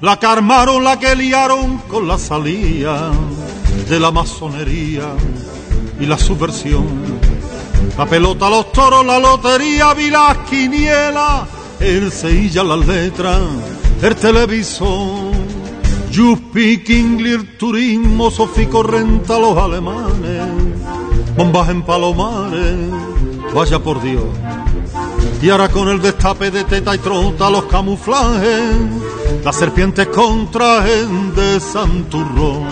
La que armaron, la que liaron con la salida de la masonería y la subversión. La pelota, los toros, la lotería, vi las quinielas, el seilla, las letras, el televisor. You speak turismo, Sofico renta los alemanes, bombas en palomares, vaya por Dios. Y ahora con el destape de teta y trota los camuflajes, las serpientes contraen de santurrón.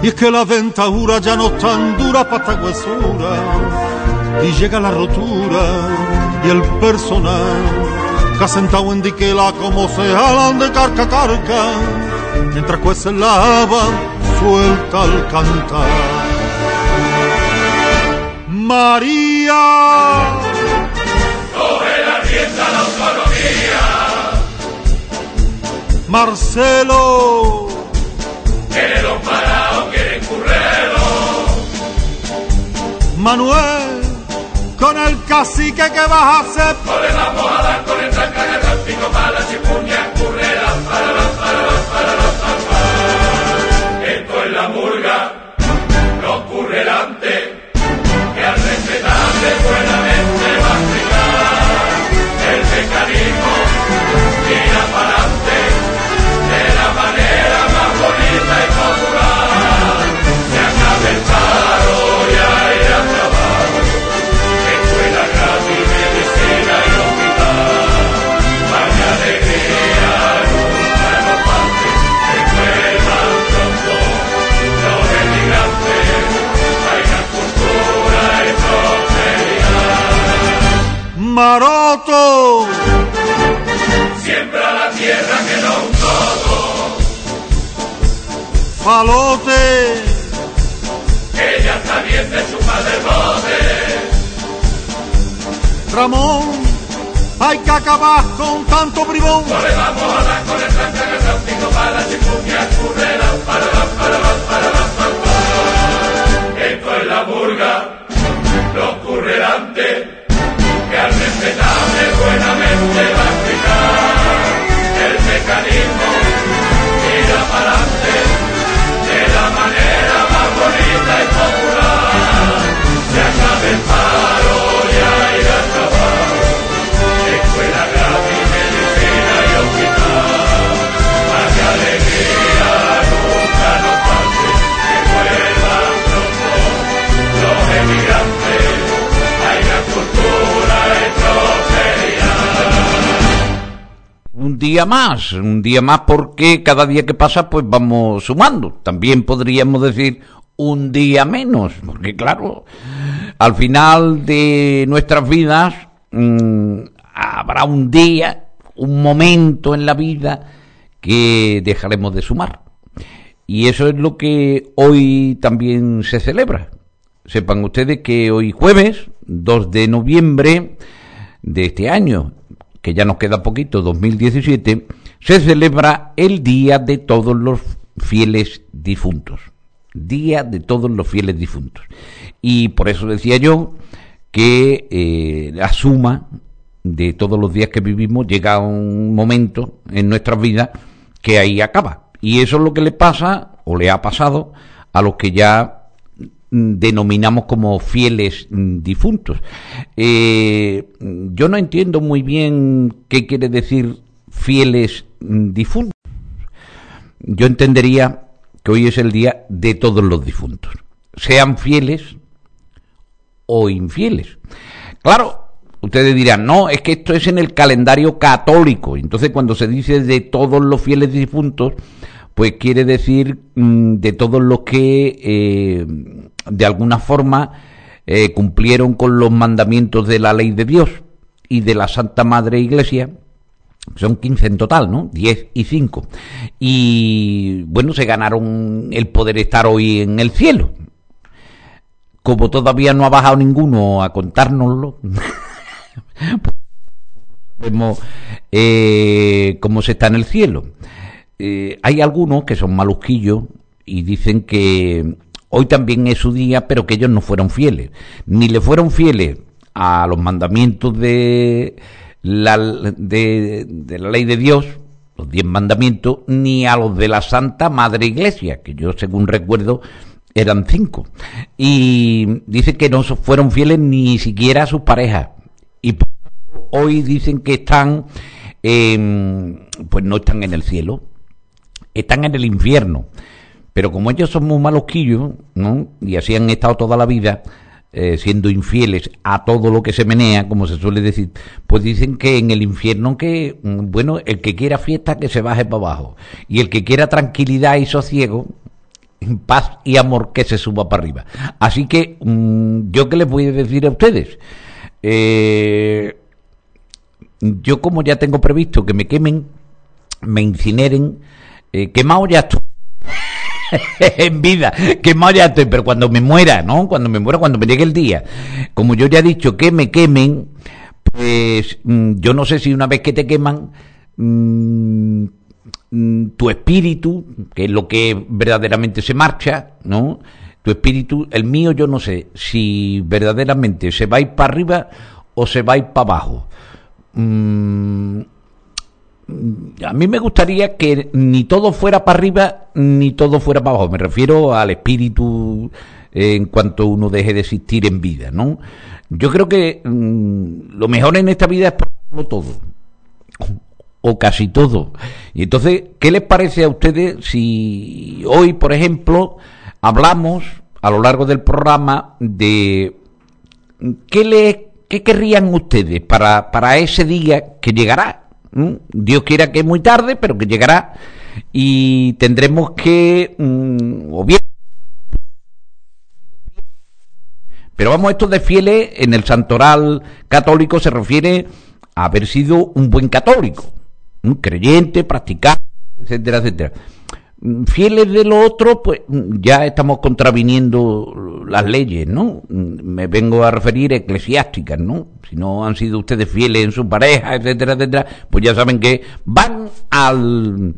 Y es que la dentadura ya no están dura para esta huesura. Y llega la rotura y el personal que ha sentado en diquela como se jalan de carca a carca mientras cuece la haba suelta al cantar. María. Coge la autonomía. Marcelo. Que los parados quieren currero. Manuel. Con el cacique que vas a hacer. No le vamos a dar con el tranca garrantico para la chipuña currera. Maroto. Siembra la tierra que no un todo. Falote. Ya está bien de chupar del bote. Ramón. Hay que acabar con tanto bribón. No le vamos a dar con el tranca garrantico para la chipuña currera. Para la, para la, para la, para la. Esto es la murga, los currerantes, mecanismo. Tira para adelante, de la manera más bonita y día más, un día más porque cada día que pasa pues vamos sumando. También podríamos decir un día menos, porque claro, al final de nuestras vidas mm, habrá un día, un momento en la vida que dejaremos de sumar. Y eso es lo que hoy también se celebra. Sepan ustedes que hoy jueves, 2 de noviembre de este año, que ya nos queda poquito, 2017, se celebra el Día de todos los fieles difuntos. Día de todos los fieles difuntos. Y por eso decía yo que eh, la suma de todos los días que vivimos llega un momento en nuestras vidas que ahí acaba. Y eso es lo que le pasa o le ha pasado a los que ya denominamos como fieles mm, difuntos. Eh, yo no entiendo muy bien qué quiere decir fieles mm, difuntos. Yo entendería que hoy es el día de todos los difuntos, sean fieles o infieles. Claro, ustedes dirán, no, es que esto es en el calendario católico. Entonces, cuando se dice de todos los fieles difuntos, pues quiere decir mm, de todos los que eh, de alguna forma eh, cumplieron con los mandamientos de la ley de Dios y de la Santa Madre Iglesia. Son 15 en total, ¿no? 10 y 5. Y bueno, se ganaron el poder estar hoy en el cielo. Como todavía no ha bajado ninguno a contárnoslo, vemos eh, cómo se está en el cielo. Eh, hay algunos que son malusquillos y dicen que hoy también es su día, pero que ellos no fueron fieles. Ni le fueron fieles a los mandamientos de la, ley de Dios, los diez mandamientos, ni a los de la Santa Madre Iglesia, que yo según recuerdo eran cinco. Y dice que no fueron fieles ni siquiera a sus parejas. Y hoy dicen que están, pues no están en el cielo, están en el infierno. Pero como ellos son muy malosquillos, ¿no? Y así han estado toda la vida, eh, siendo infieles a todo lo que se menea, como se suele decir, pues dicen que en el infierno que, mm, bueno, el que quiera fiesta que se baje para abajo, y el que quiera tranquilidad y sosiego, paz y amor que se suba para arriba. Así que, mm, yo qué les voy a decir a ustedes, eh, yo como ya tengo previsto que me quemen, me incineren, eh, quemado ya estoy. en vida, quemado ya estoy, pero cuando me muera, ¿no? Cuando me muera, cuando me llegue el día, como yo ya he dicho que me quemen, pues mm, yo no sé si una vez que te queman, mm, mm, tu espíritu, que es lo que verdaderamente se marcha, ¿no? Tu espíritu, el mío yo no sé si verdaderamente se va a ir para arriba o se va a ir para abajo. A mí me gustaría que ni todo fuera para arriba ni todo fuera para abajo. Me refiero al espíritu en cuanto uno deje de existir en vida, ¿no? Yo creo que mm, lo mejor en esta vida es probarlo todo. O casi todo. Y entonces, ¿qué les parece a ustedes si hoy, por ejemplo, hablamos a lo largo del programa de qué le qué querrían ustedes para, para ese día que llegará? Dios quiera que es muy tarde, pero que llegará. Y tendremos que mm, o bien pero vamos esto de fieles en el santoral católico se refiere a haber sido un buen católico un creyente practicante etcétera etcétera fieles de lo otro, pues ya estamos contraviniendo las leyes, ¿no? Me vengo a referir a eclesiásticas, ¿no? Si no han sido ustedes fieles en su pareja, etcétera, etcétera, pues ya saben que van al...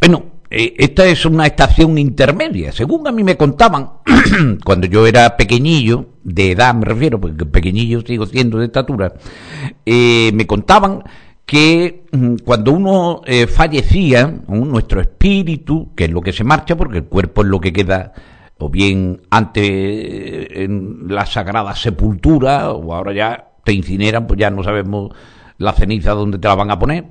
Bueno, eh, esta es una estación intermedia. Según a mí me contaban, cuando yo era pequeñillo, de edad me refiero, porque pequeñillo sigo siendo de estatura, eh, me contaban que mm, cuando uno eh, fallecía, nuestro espíritu, que es lo que se marcha, porque el cuerpo es lo que queda o bien ante en la sagrada sepultura, o ahora ya te incineran, pues ya no sabemos la ceniza dónde te la van a poner.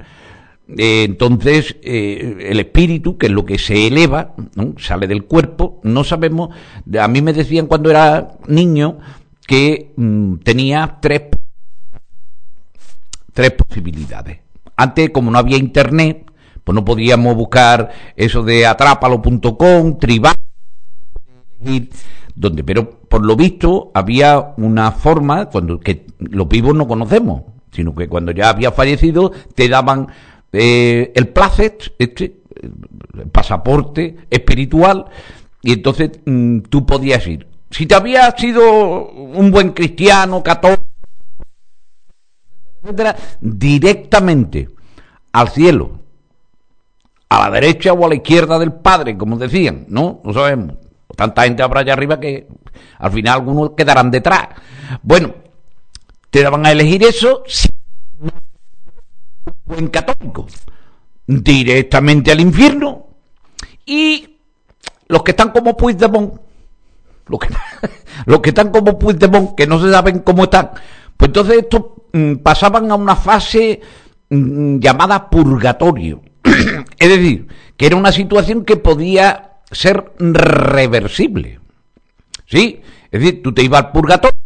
Eh, entonces, eh, el espíritu, que es lo que se eleva, sale del cuerpo, no sabemos, a mí me decían cuando era niño que mm, tenía tres tres posibilidades. Antes, como no había internet, pues no podíamos buscar eso de atrápalo.com, tribal, donde, pero por lo visto había una forma cuando que los vivos no conocemos, sino que cuando ya había fallecido te daban eh, el placet, este, el pasaporte espiritual, y entonces mm, tú podías ir. Si te habías sido un buen cristiano, católico, directamente al cielo, a la derecha o a la izquierda del Padre, como decían, ¿no? No sabemos. Tanta gente habrá allá arriba que al final algunos quedarán detrás. Bueno, te daban a elegir eso si buen católico, directamente al infierno y los que están como Puigdemont, los que, los que están como Puigdemont, que no se saben cómo están, pues entonces estos pasaban a una fase mm, llamada purgatorio. es decir, que era una situación que podía ser reversible. ¿Sí? Es decir, tú te ibas al purgatorio,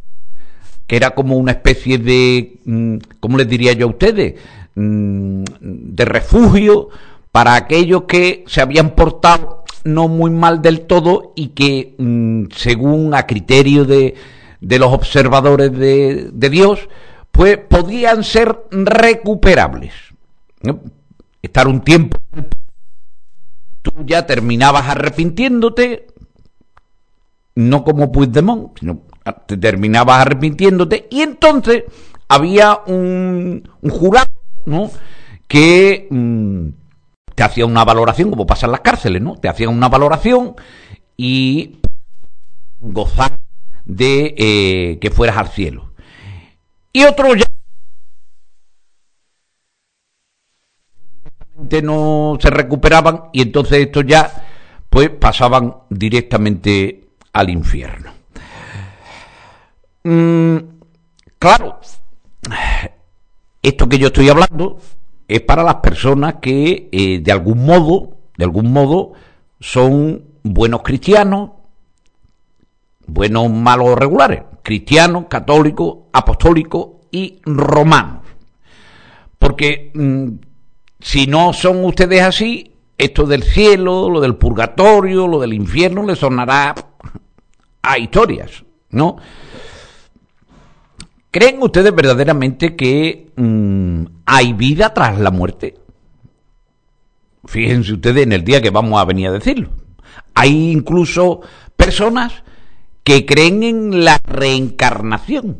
que era como una especie de, mm, ¿cómo les diría yo a ustedes? De refugio para aquellos que se habían portado no muy mal del todo y que, según a criterio de, de los observadores de, Dios, pues podían ser recuperables. Estar un tiempo, tú ya terminabas arrepintiéndote, no como Puigdemont, sino te terminabas arrepintiéndote, y entonces había un, jurado, ¿no? que mm, te hacía una valoración, como pasa las cárceles, ¿no? Te hacían una valoración y gozar de eh, que fueras al cielo. Y otro ya no se recuperaban y entonces estos ya pues pasaban directamente al infierno. Mm, claro, esto que yo estoy hablando es para las personas que eh, de algún modo, de algún modo, son buenos cristianos, buenos malos regulares, cristianos, católicos, apostólicos y romanos. Porque mm, si no son ustedes así, esto del cielo, lo del purgatorio, lo del infierno, les sonará a historias, ¿no? ¿Creen ustedes verdaderamente que mm, hay vida tras la muerte? Fíjense ustedes en el día que vamos a venir a decirlo. Hay incluso personas que creen en la reencarnación.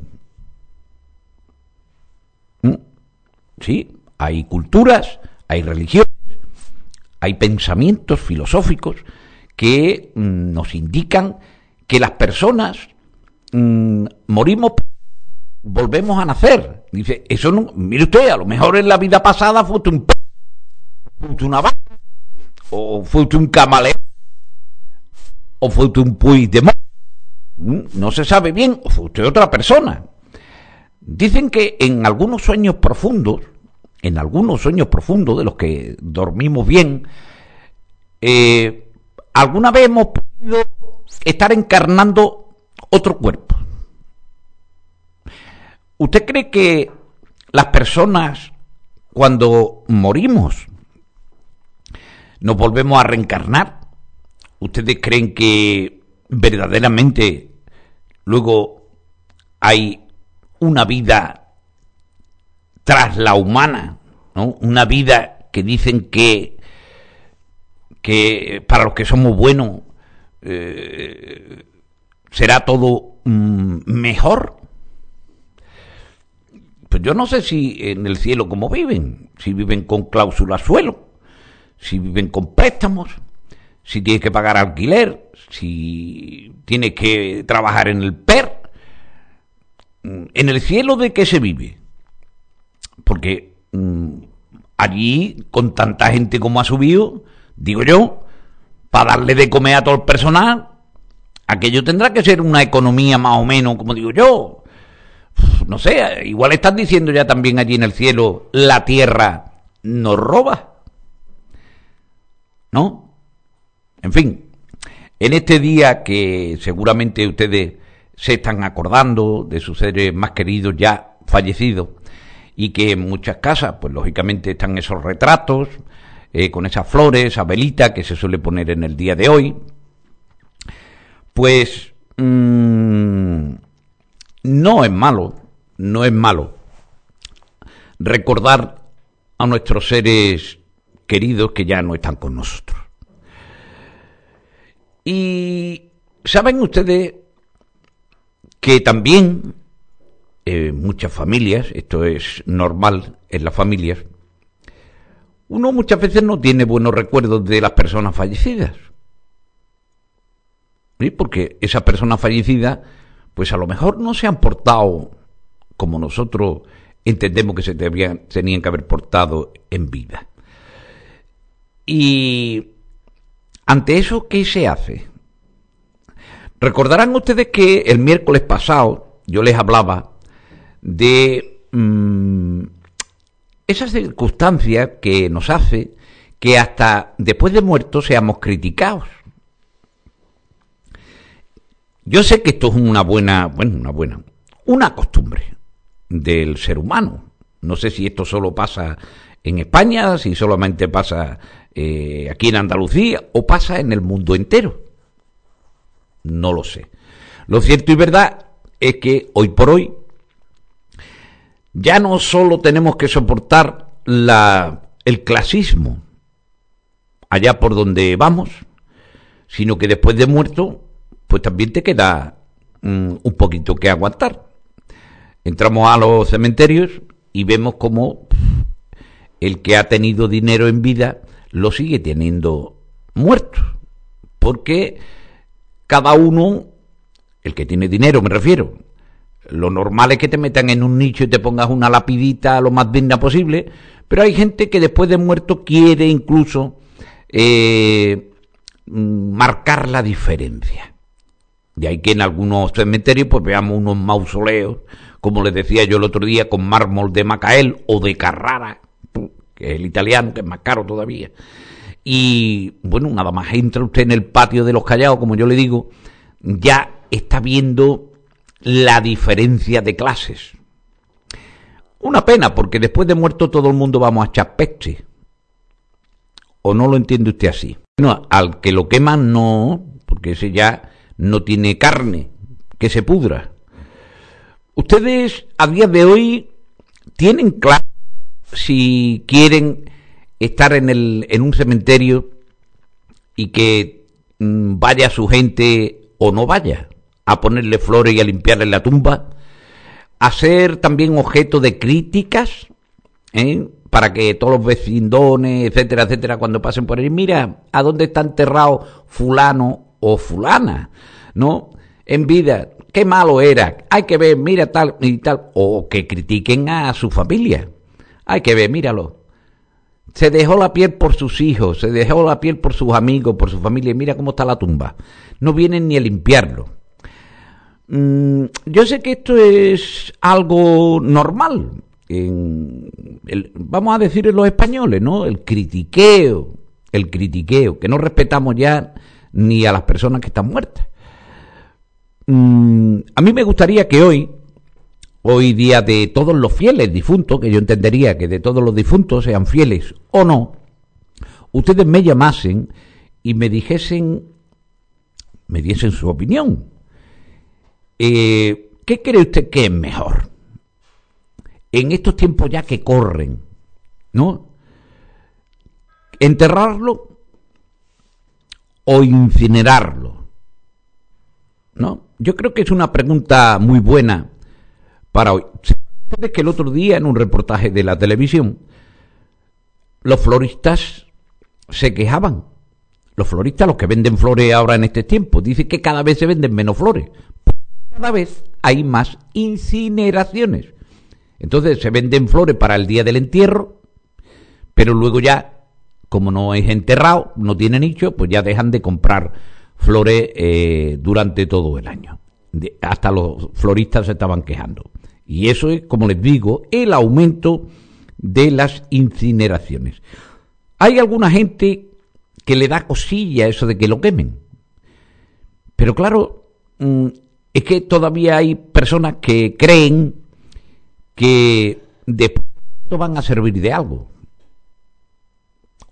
¿Mm? Sí, hay culturas, hay religiones, hay pensamientos filosóficos que mm, nos indican que las personas morimos volvemos a nacer. Dice, eso no, mire usted, a lo mejor en la vida pasada fue un fue una vaca, o fue un camaleón, o fue un puy de no se sabe bien, o fue usted otra persona. Dicen que en algunos sueños profundos, en algunos sueños profundos de los que dormimos bien, eh, alguna vez hemos podido estar encarnando otro cuerpo. ¿Usted cree que las personas cuando morimos nos volvemos a reencarnar? ¿Ustedes creen que verdaderamente luego hay una vida tras la humana, ¿no? Una vida que dicen que que para los que somos buenos eh, será todo mm, mejor. Pues yo no sé si en el cielo cómo viven, si viven con cláusula suelo, si viven con préstamos, si tienes que pagar alquiler, si tienes que trabajar en el PER. ¿En el cielo de qué se vive? Porque mm, allí, con tanta gente como ha subido, digo yo, para darle de comer a todo el personal, aquello tendrá que ser una economía más o menos, como digo yo, no sé, igual están diciendo ya también allí en el cielo, la tierra nos roba. ¿No? En fin, en este día que seguramente ustedes se están acordando de sus seres más queridos ya fallecidos y que en muchas casas, pues lógicamente están esos retratos eh, con esas flores, esa velita que se suele poner en el día de hoy, pues mmm, no es malo, no es malo recordar a nuestros seres queridos que ya no están con nosotros. Y saben ustedes que también en muchas familias, esto es normal en las familias, uno muchas veces no tiene buenos recuerdos de las personas fallecidas. ¿Sí? Porque esa persona fallecida pues a lo mejor no se han portado como nosotros entendemos que se tenían que haber portado en vida. Y ante eso, ¿qué se hace? Recordarán ustedes que el miércoles pasado yo les hablaba de mm, esa circunstancia que nos hace que hasta después de muertos seamos criticados. Yo sé que esto es una buena, bueno, una buena, una costumbre del ser humano. No sé si esto solo pasa en España, si solamente pasa eh, aquí en Andalucía o pasa en el mundo entero. No lo sé. Lo cierto y verdad es que hoy por hoy ya no solo tenemos que soportar la, el clasismo allá por donde vamos, sino que después de muerto pues también te queda mm, un poquito que aguantar. Entramos a los cementerios y vemos como el que ha tenido dinero en vida lo sigue teniendo muerto. Porque cada uno, el que tiene dinero me refiero, lo normal es que te metan en un nicho y te pongas una lapidita lo más digna posible, Pero hay gente que después de muerto quiere incluso eh, marcar la diferencia. De ahí que en algunos cementerios pues veamos unos mausoleos, como les decía yo el otro día, con mármol de Macael o de Carrara, que es el italiano, que es más caro todavía. Y bueno, nada más entra usted en el patio de los callados, como yo le digo, ya está viendo la diferencia de clases. Una pena, porque después de muerto todo el mundo vamos a echar ¿O no lo entiende usted así? Bueno, al que lo queman no, porque ese ya no tiene carne, que se pudra. Ustedes a día de hoy tienen claro si quieren estar en, el, en un cementerio y que mm, vaya su gente o no vaya a ponerle flores y a limpiarle la tumba, a ser también objeto de críticas, ¿eh? para que todos los vecindones, etcétera, etcétera, cuando pasen por ahí, mira, ¿a dónde está enterrado fulano o fulana? ¿No? En vida, qué malo era, hay que ver, mira tal y tal, o que critiquen a su familia, hay que ver, míralo. Se dejó la piel por sus hijos, se dejó la piel por sus amigos, por su familia, mira cómo está la tumba. No vienen ni a limpiarlo. Mm, yo sé que esto es algo normal, en vamos a decir en los españoles, ¿no? El critiqueo, el critiqueo, que no respetamos ya ni a las personas que están muertas. Mm, a mí me gustaría que hoy, hoy día de todos los fieles difuntos, que yo entendería que de todos los difuntos sean fieles o no, ustedes me llamasen y me dijesen, me diesen su opinión. Eh, ¿Qué cree usted que es mejor? En estos tiempos ya que corren, ¿no? Enterrarlo o incinerarlo. ¿No? Yo creo que es una pregunta muy buena para hoy. ¿Sabes que el otro día en un reportaje de la televisión los floristas se quejaban? Los floristas, los que venden flores ahora en este tiempo, dicen que cada vez se venden menos flores. Cada vez hay más incineraciones. Entonces se venden flores para el día del entierro, pero luego ya, como no es enterrado, no tiene nicho, pues ya dejan de comprar flores eh, durante todo el año. hasta los floristas se estaban quejando. Y eso es, como les digo, el aumento de las incineraciones. Hay alguna gente que le da cosilla eso de que lo quemen. Pero claro, mm, es que todavía hay personas que creen que después van a servir de algo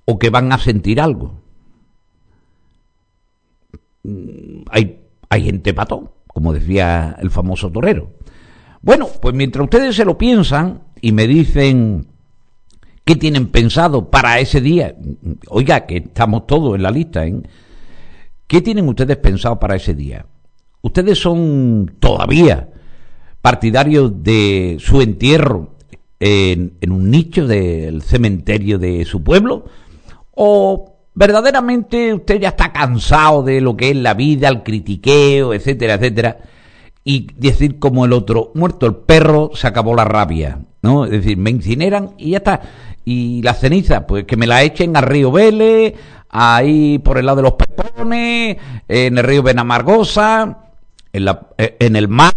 o que van a sentir algo. Mm, hay, hay gente patón, como decía el famoso torero. Bueno, pues mientras ustedes se lo piensan y me dicen qué tienen pensado para ese día, oiga, que estamos todos en la lista, ¿eh? ¿qué tienen ustedes pensado para ese día? ¿Ustedes son todavía partidarios de su entierro en, un nicho del cementerio de su pueblo? ¿O verdaderamente usted ya está cansado de lo que es la vida, el critiqueo, etcétera, etcétera? Y decir como el otro, muerto el perro, se acabó la rabia, ¿no? Es decir, me incineran y ya está. Y la ceniza, pues que me la echen al río Vélez, ahí por el lado de los Pepones, en el río Benamargosa, en, la, eh, en el mar,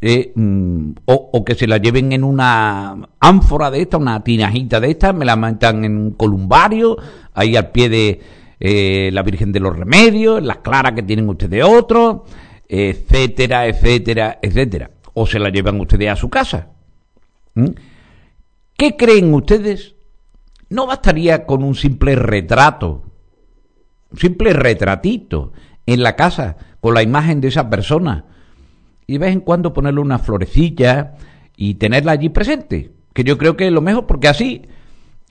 eh, mm, o, que se la lleven en una ánfora de esta, una tinajita de esta, me la metan en un columbario, ahí al pie de eh, la Virgen de los Remedios, las claras que tienen ustedes otros, etcétera, etcétera, etcétera. O se la llevan ustedes a su casa. ¿Qué creen ustedes? ¿No bastaría con un simple retrato, un simple retratito en la casa con la imagen de esa persona? y de vez en cuando ponerle una florecilla y tenerla allí presente, que yo creo que es lo mejor, porque así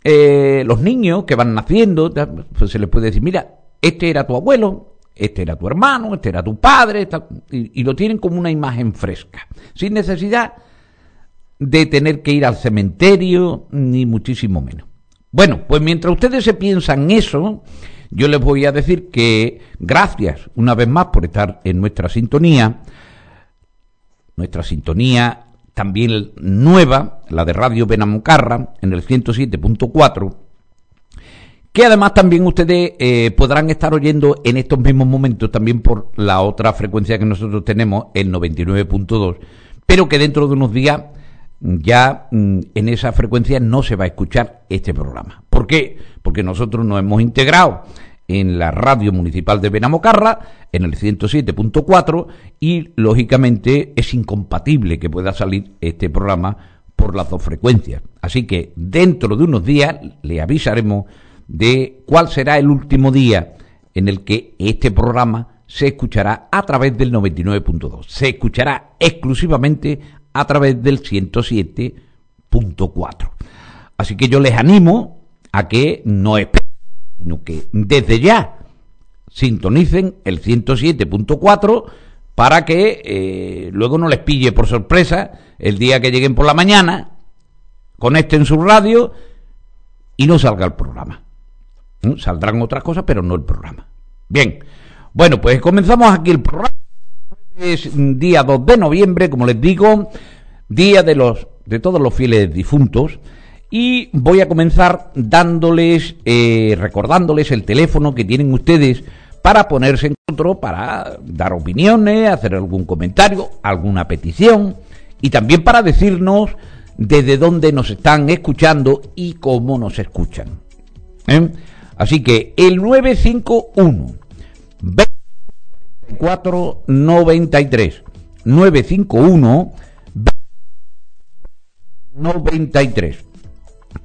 eh, los niños que van naciendo, pues se les puede decir, mira, este era tu abuelo, este era tu hermano, este era tu padre, y, lo tienen como una imagen fresca, sin necesidad de tener que ir al cementerio, ni muchísimo menos. Bueno, pues mientras ustedes se piensan eso, yo les voy a decir que gracias una vez más por estar en nuestra sintonía, nuestra sintonía también nueva, la de Radio Benamocarra, en el 107.4, que además también ustedes eh, podrán estar oyendo en estos mismos momentos también por la otra frecuencia que nosotros tenemos, el 99.2, pero que dentro de unos días ya mm, en esa frecuencia no se va a escuchar este programa. ¿Por qué? Porque nosotros nos hemos integrado en la radio municipal de Benamocarra, en el 107.4, y lógicamente es incompatible que pueda salir este programa por las dos frecuencias. Así que dentro de unos días le avisaremos de cuál será el último día en el que este programa se escuchará a través del 99.2. Se escuchará exclusivamente a través del 107.4. Así que yo les animo a que no esperen sino que desde ya sintonicen el 107.4 para que eh, luego no les pille por sorpresa el día que lleguen por la mañana, conecten su radio y no salga el programa. ¿Mm? Saldrán otras cosas, pero no el programa. Bien, bueno, pues comenzamos aquí el programa. Es día 2 de noviembre, como les digo, día de los de todos los fieles difuntos. Y voy a comenzar dándoles, eh, recordándoles el teléfono que tienen ustedes para ponerse en control, para dar opiniones, hacer algún comentario, alguna petición y también para decirnos desde dónde nos están escuchando y cómo nos escuchan. ¿Eh? Así que el 951 24 93 951 93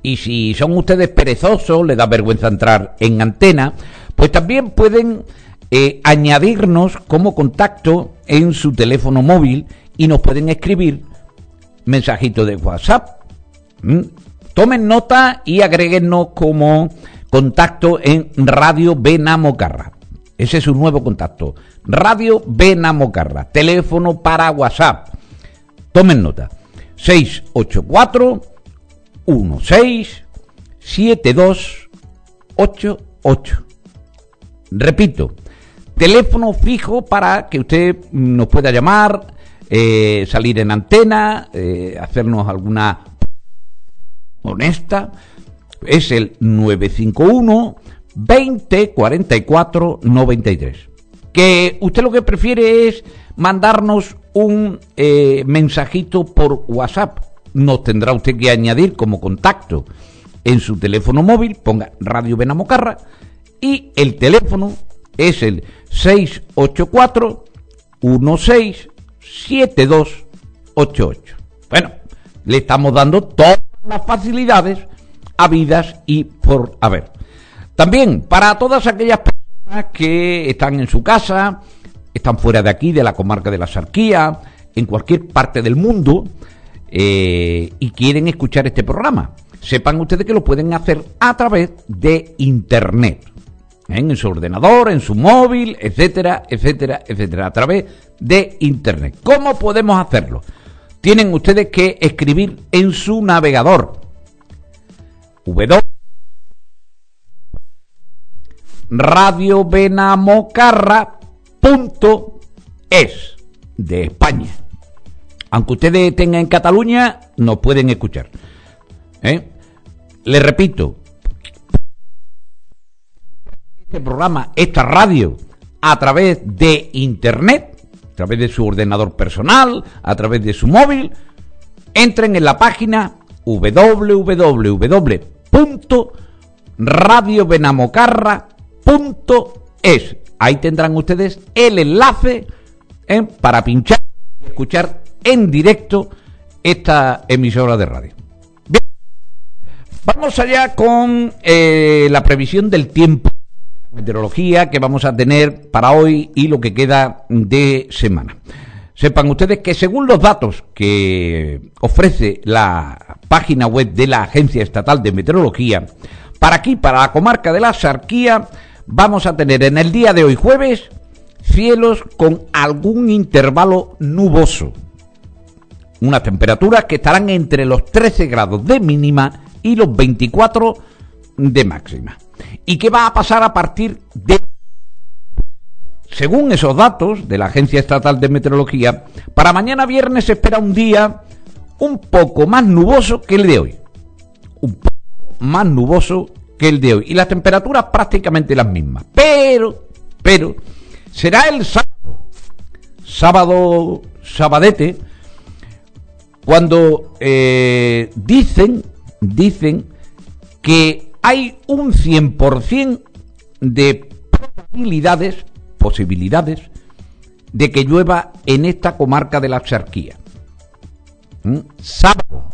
y si son ustedes perezosos, les da vergüenza entrar en antena, pues también pueden eh, añadirnos como contacto en su teléfono móvil y nos pueden escribir mensajito de WhatsApp. ¿Mm? Tomen nota y agréguenos como contacto en Radio Benamocarra. Ese es un nuevo contacto. Radio Benamocarra. Teléfono para WhatsApp. Tomen nota. 684 167288. Repito, teléfono fijo para que usted nos pueda llamar, eh, salir en antena, eh, hacernos alguna honesta. Es el 951 20 44 93. Que usted lo que prefiere es mandarnos un eh, mensajito por WhatsApp nos tendrá usted que añadir como contacto en su teléfono móvil, ponga Radio Benamocarra y el teléfono es el 684 167288. Bueno, le estamos dando todas las facilidades habidas y por haber. También para todas aquellas personas que están en su casa, están fuera de aquí, de la comarca de la Sarquía, en cualquier parte del mundo, eh, y quieren escuchar este programa. Sepan ustedes que lo pueden hacer a través de Internet. ¿eh? En su ordenador, en su móvil, etcétera, etcétera, etcétera, a través de Internet. ¿Cómo podemos hacerlo? Tienen ustedes que escribir en su navegador w radiobenamocarra.es de España aunque ustedes tengan en Cataluña, nos pueden escuchar. ¿Eh? Les repito, este programa, esta radio, a través de Internet, a través de su ordenador personal, a través de su móvil, entren en la página www.radiobenamocarra.es. Ahí tendrán ustedes el enlace ¿eh? para pinchar y escuchar en directo esta emisora de radio. Bien, vamos allá con eh, la previsión del tiempo, la meteorología que vamos a tener para hoy y lo que queda de semana. Sepan ustedes que según los datos que ofrece la página web de la Agencia Estatal de Meteorología, para aquí, para la comarca de la Sarquía, vamos a tener en el día de hoy jueves cielos con algún intervalo nuboso unas temperaturas que estarán entre los 13 grados de mínima y los 24 de máxima. ¿Y qué va a pasar a partir de... Según esos datos de la Agencia Estatal de Meteorología, para mañana viernes se espera un día un poco más nuboso que el de hoy. Un poco más nuboso que el de hoy. Y las temperaturas prácticamente las mismas. Pero, pero, será el sábado, sábado, sabadete, cuando eh, dicen, dicen que hay un 100% de probabilidades, posibilidades, de que llueva en esta comarca de la Axarquía. ¿Mm? Sábado,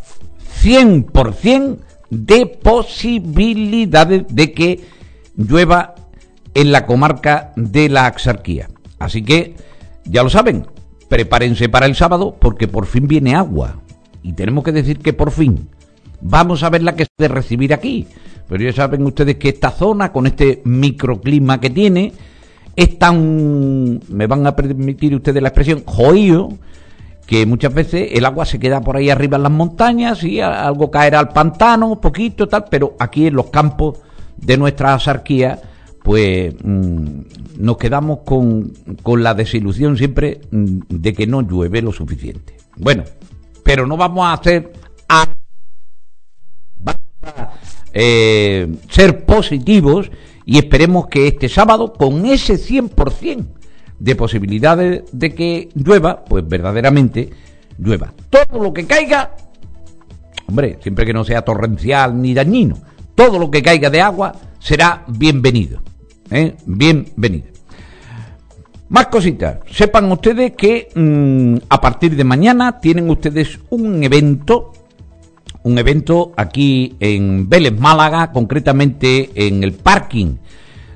100% de posibilidades de que llueva en la comarca de la Axarquía. Así que, ya lo saben, prepárense para el sábado porque por fin viene agua. Y tenemos que decir que por fin. Vamos a ver la que se recibir aquí. Pero ya saben ustedes que esta zona, con este microclima que tiene, es tan, me van a permitir ustedes la expresión, joío, que muchas veces el agua se queda por ahí arriba en las montañas y algo caerá al pantano, un poquito, tal, pero aquí en los campos de nuestra asarquía, pues mm, nos quedamos con, con la desilusión siempre mm, de que no llueve lo suficiente. Bueno, pero no vamos a hacer a, vamos a eh, ser positivos y esperemos que este sábado con ese 100% de posibilidades de que llueva, pues verdaderamente llueva. Todo lo que caiga, hombre, siempre que no sea torrencial ni dañino, todo lo que caiga de agua será bienvenido. ¿eh? Bienvenido. Más cositas. Sepan ustedes que mm, a partir de mañana tienen ustedes un evento, un evento aquí en Vélez, Málaga, concretamente en el parking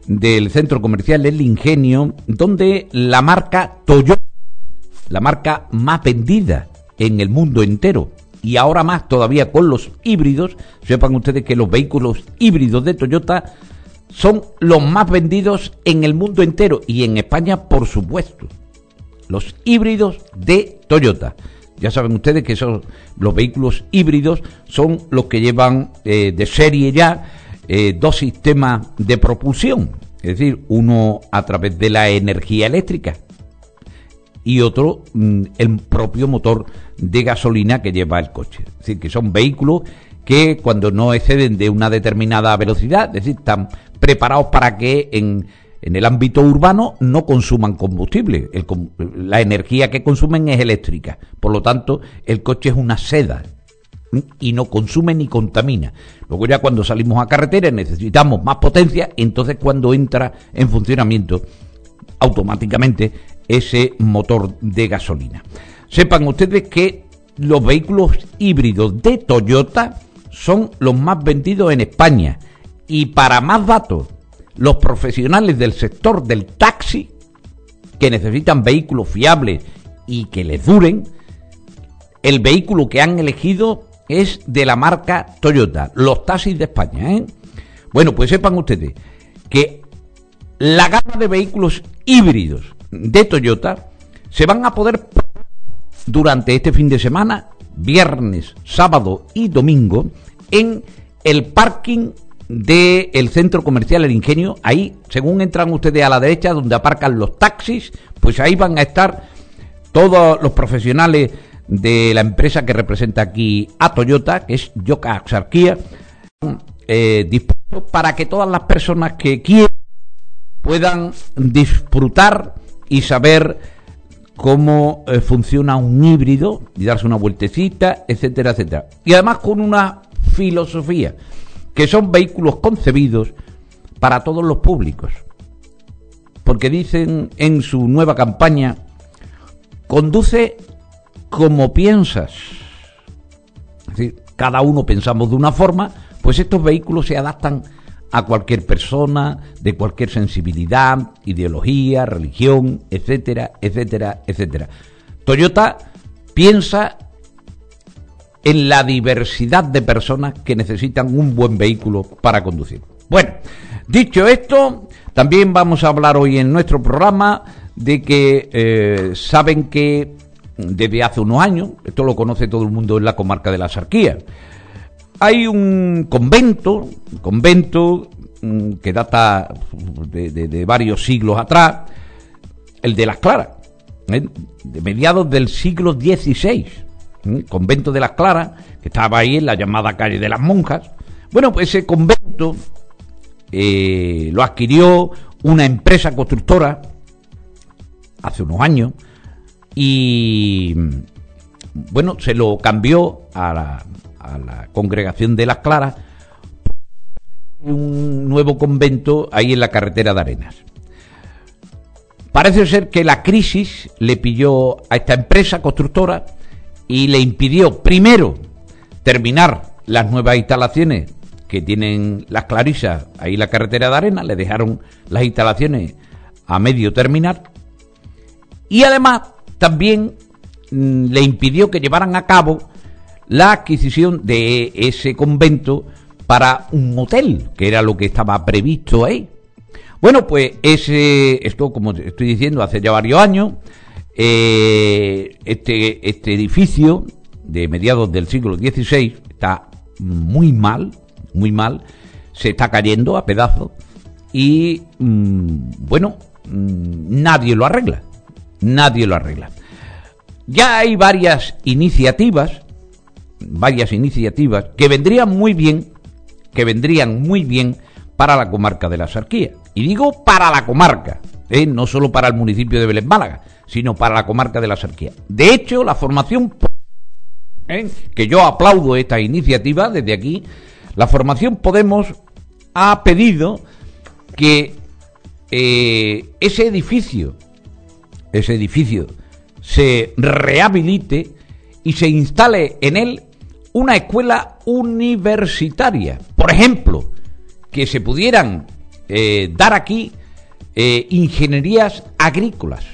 del centro comercial El Ingenio, donde la marca Toyota, la marca más vendida en el mundo entero, y ahora más todavía con los híbridos, sepan ustedes que los vehículos híbridos de Toyota son los más vendidos en el mundo entero y en España, por supuesto. Los híbridos de Toyota. Ya saben ustedes que son los vehículos híbridos son los que llevan eh, de serie ya eh, dos sistemas de propulsión, es decir, uno a través de la energía eléctrica y otro mm, el propio motor de gasolina que lleva el coche. Es decir, que son vehículos que cuando no exceden de una determinada velocidad, es decir, están preparados para que en, en el ámbito urbano no consuman combustible. la energía que consumen es eléctrica. Por lo tanto, el coche es una seda y no consume ni contamina. Luego ya cuando salimos a carretera necesitamos más potencia entonces cuando entra en funcionamiento automáticamente ese motor de gasolina. Sepan ustedes que los vehículos híbridos de Toyota son los más vendidos en España. Y para más datos, los profesionales del sector del taxi, que necesitan vehículos fiables y que les duren, el vehículo que han elegido es de la marca Toyota, los taxis de España. ¿eh? Bueno, pues sepan ustedes que la gama de vehículos híbridos de Toyota se van a poder durante este fin de semana, viernes, sábado y domingo, en el parking del centro comercial El Ingenio. Ahí, según entran ustedes a la derecha, donde aparcan los taxis, pues ahí van a estar todos los profesionales de la empresa que representa aquí a Toyota, que es Yoka Axarquía, eh, dispuestos para que todas las personas que quieran puedan disfrutar y saber cómo eh, funciona un híbrido y darse una vueltecita, etcétera, etcétera. Y además con una filosofía, que son vehículos concebidos para todos los públicos. Porque dicen en su nueva campaña, conduce como piensas. Es decir, cada uno pensamos de una forma, pues estos vehículos se adaptan a cualquier persona, de cualquier sensibilidad, ideología, religión, etcétera, etcétera, etcétera. Toyota piensa en la diversidad de personas que necesitan un buen vehículo para conducir. Bueno, dicho esto, también vamos a hablar hoy en nuestro programa de que eh, saben que desde hace unos años, esto lo conoce todo el mundo en la comarca de la Sarquía, hay un convento, un convento mm, que data de, varios siglos atrás, el de las Claras, ¿eh? de mediados del siglo XVI convento de las Claras, que estaba ahí en la llamada calle de las Monjas. Bueno, pues ese convento eh, lo adquirió una empresa constructora hace unos años y bueno, se lo cambió a la, a la congregación de las Claras un nuevo convento ahí en la carretera de Arenas. Parece ser que la crisis le pilló a esta empresa constructora y le impidió primero terminar las nuevas instalaciones que tienen las clarisas ahí la carretera de Arenas, le dejaron las instalaciones a medio terminar y además también mm, le impidió que llevaran a cabo la adquisición de ese convento para un hotel, que era lo que estaba previsto ahí. Bueno, pues ese, esto como estoy diciendo, hace ya varios años, eh, este, este edificio de mediados del siglo XVI está muy mal, muy mal, se está cayendo a pedazos y, mm, bueno, mm, nadie lo arregla, nadie lo arregla. Ya hay varias iniciativas, varias iniciativas que vendrían muy bien que vendrían muy bien para la comarca de la Sarquía. Y digo para la comarca, ¿eh? no solo para el municipio de Vélez Málaga, sino para la comarca de la Sarquía. De hecho, la formación, ¿eh? que yo aplaudo esta iniciativa desde aquí, la formación Podemos ha pedido que eh, ese edificio, ese edificio, se rehabilite y se instale en él una escuela universitaria. Por ejemplo, que se pudieran eh, dar aquí eh, ingenierías agrícolas.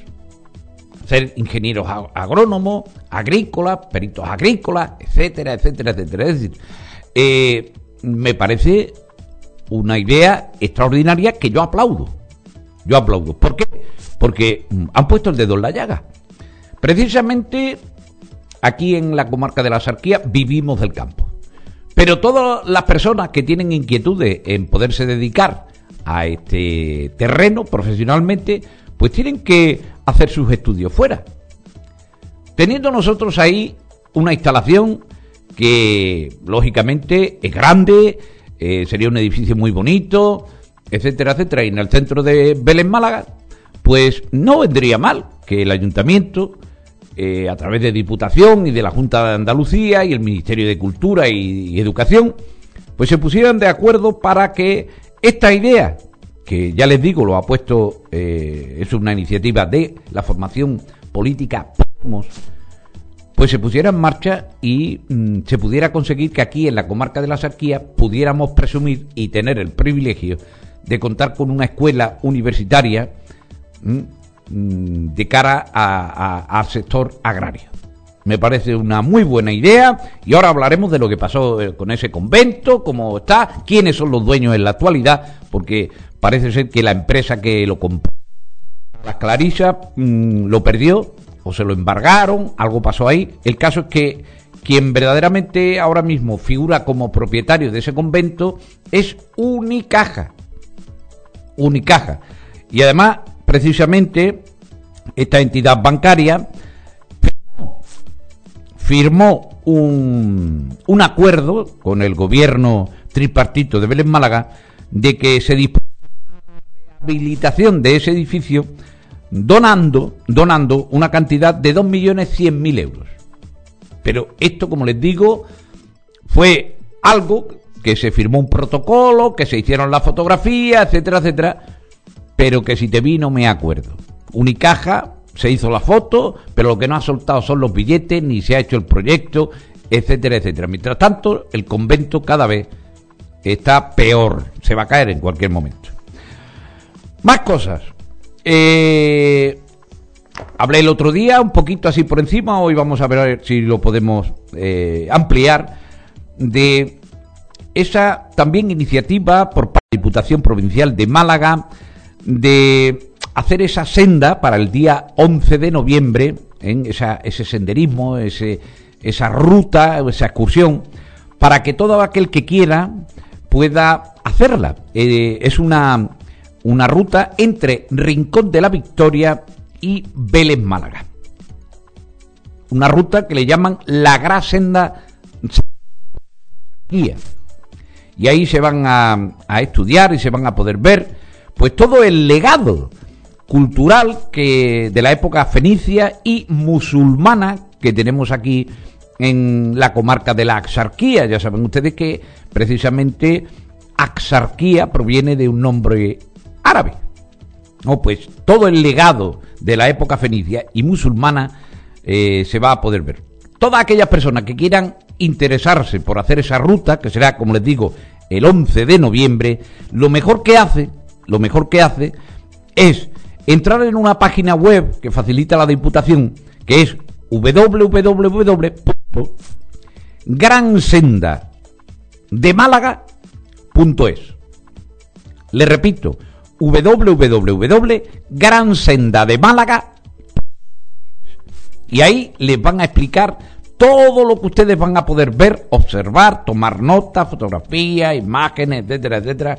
Ser ingenieros agrónomos, agrícolas, peritos agrícolas, etcétera, etcétera, etcétera. Es decir, eh, me parece una idea extraordinaria que yo aplaudo. Yo aplaudo. ¿Por qué? Porque mm, han puesto el dedo en la llaga. Precisamente aquí en la comarca de la Sarquía vivimos del campo. Pero todas las personas que tienen inquietudes en poderse dedicar a este terreno profesionalmente, pues tienen que hacer sus estudios fuera. Teniendo nosotros ahí una instalación que lógicamente es grande, eh, sería un edificio muy bonito, etcétera, etcétera, y en el centro de Belén Málaga, pues no vendría mal que el ayuntamiento eh, a través de Diputación y de la Junta de Andalucía y el Ministerio de Cultura y, Educación, pues se pusieran de acuerdo para que esta idea, que ya les digo, lo ha puesto, eh, es una iniciativa de la formación política pues se pusiera en marcha y mm, se pudiera conseguir que aquí en la comarca de la Sarquía pudiéramos presumir y tener el privilegio de contar con una escuela universitaria mm, Mm, de cara al sector agrario. Me parece una muy buena idea y ahora hablaremos de lo que pasó eh, con ese convento, cómo está, quiénes son los dueños en la actualidad, porque parece ser que la empresa que lo compró, las Clarisas, mm, lo perdió o se lo embargaron, algo pasó ahí. El caso es que quien verdaderamente ahora mismo figura como propietario de ese convento es Unicaja. Unicaja. Y además precisamente esta entidad bancaria firmó un, un acuerdo con el gobierno tripartito de Vélez Málaga de que se dispone la rehabilitación de ese edificio donando, donando una cantidad de 2.100.000 euros. Pero esto, como les digo, fue algo que se firmó un protocolo, que se hicieron las fotografías, etcétera, etcétera, pero que si te vi no me acuerdo. Unicaja se hizo la foto, pero lo que no ha soltado son los billetes, ni se ha hecho el proyecto, etcétera, etcétera. Mientras tanto, el convento cada vez está peor, se va a caer en cualquier momento. Más cosas. Eh, hablé el otro día, un poquito así por encima, hoy vamos a ver si lo podemos eh, ampliar, de esa también iniciativa por parte de la Diputación Provincial de Málaga, de hacer esa senda para el día 11 de noviembre, en esa, ese senderismo, esa ruta, esa excursión, para que todo aquel que quiera pueda hacerla. Eh, es una, una ruta entre Rincón de la Victoria y Vélez Málaga. una ruta que le llaman la Gran Senda Guía. Y ahí se van a, a estudiar y se van a poder ver pues todo el legado cultural que de la época fenicia y musulmana que tenemos aquí en la comarca de la Axarquía. Ya saben ustedes que precisamente Axarquía proviene de un nombre árabe. No, pues todo el legado de la época fenicia y musulmana eh, se va a poder ver. Todas aquellas personas que quieran interesarse por hacer esa ruta, que será, como les digo, el 11 de noviembre, lo mejor que hace, lo mejor que hace es entrar en una página web que facilita la Diputación, que es www.gransenda.de Le repito, www.gransenda.de y ahí les van a explicar todo lo que ustedes van a poder ver, observar, tomar notas, fotografías, imágenes, etcétera, etcétera,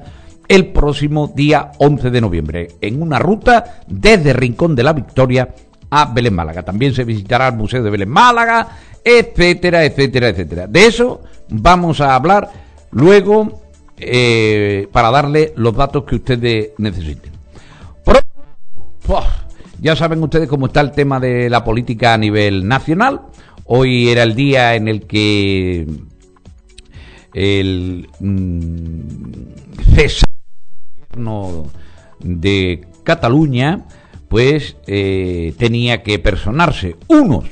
el próximo día 11 de noviembre, en una ruta desde Rincón de la Victoria a Belén Málaga. También se visitará el Museo de Belén Málaga, etcétera, etcétera, etcétera. De eso vamos a hablar luego eh, para darle los datos que ustedes necesiten. ya saben ustedes cómo está el tema de la política a nivel nacional. Hoy era el día en el que el mm, César de Cataluña pues eh, tenía que personarse unos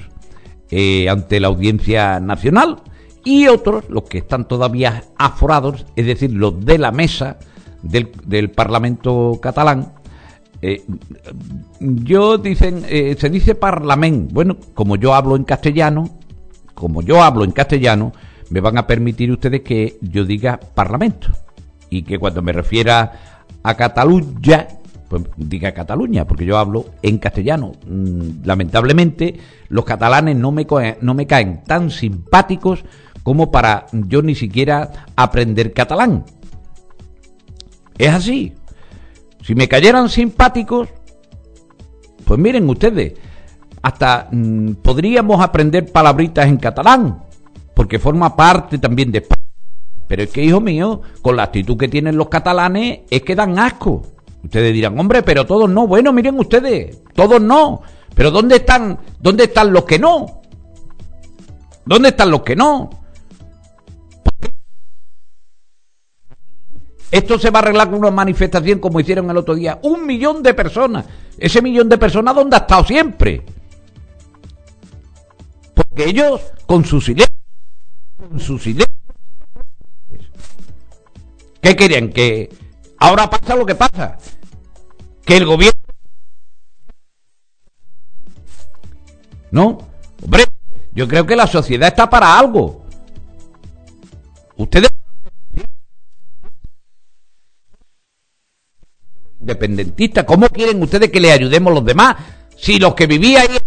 eh, ante la audiencia nacional y otros, los que están todavía aforados, es decir, los de la mesa del, Parlamento catalán. Eh, yo dicen, se dice parlament. Bueno, como yo hablo en castellano, como yo hablo en castellano, me van a permitir ustedes que yo diga parlamento y que cuando me refiera a Cataluña pues diga Cataluña, porque yo hablo en castellano. Mm, lamentablemente, los catalanes no me, no me caen tan simpáticos como para yo ni siquiera aprender catalán. Es así. Si me cayeran simpáticos, pues miren ustedes, hasta mm, podríamos aprender palabritas en catalán, porque forma parte también de Pero es que, hijo mío, con la actitud que tienen los catalanes, es que dan asco. Ustedes dirán, hombre, pero todos no. Bueno, miren ustedes, todos no. Pero ¿dónde están, dónde están los que no? ¿Dónde están los que no? Esto se va a arreglar con una manifestación como hicieron el otro día. Un millón de personas. Ese millón de personas, ¿dónde ha estado siempre? Porque ellos, con su silencio, con su silencio, ¿qué querían? Que Ahora pasa lo que pasa, que el gobierno... No, hombre, yo creo que la sociedad está para algo. Ustedes... Independentistas, ¿cómo quieren ustedes que le ayudemos los demás? Si los que vivían ahí...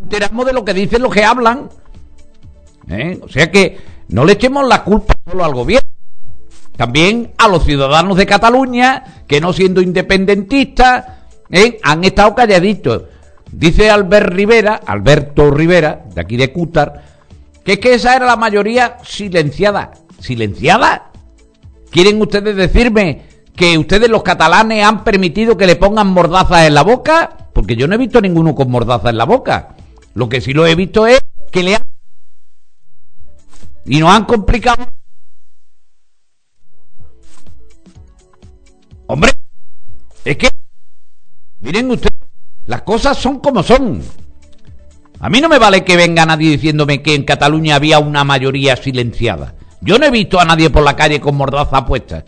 enteramos de lo que dicen los que hablan. ¿Eh? O sea que no le echemos la culpa solo al gobierno. También a los ciudadanos de Cataluña, que no siendo independentistas, ¿eh? han estado calladitos. Dice Albert Rivera, Alberto Rivera, de aquí de Cútar, que es que esa era la mayoría silenciada. ¿Silenciada? ¿Quieren ustedes decirme que ustedes los catalanes han permitido que le pongan mordazas en la boca? Porque yo no he visto ninguno con mordazas en la boca. Lo que sí lo he visto es que le han... Y nos han complicado Hombre, es que, miren ustedes, las cosas son como son. A mí no me vale que venga nadie diciéndome que en Cataluña había una mayoría silenciada. Yo no he visto a nadie por la calle con mordaza puesta.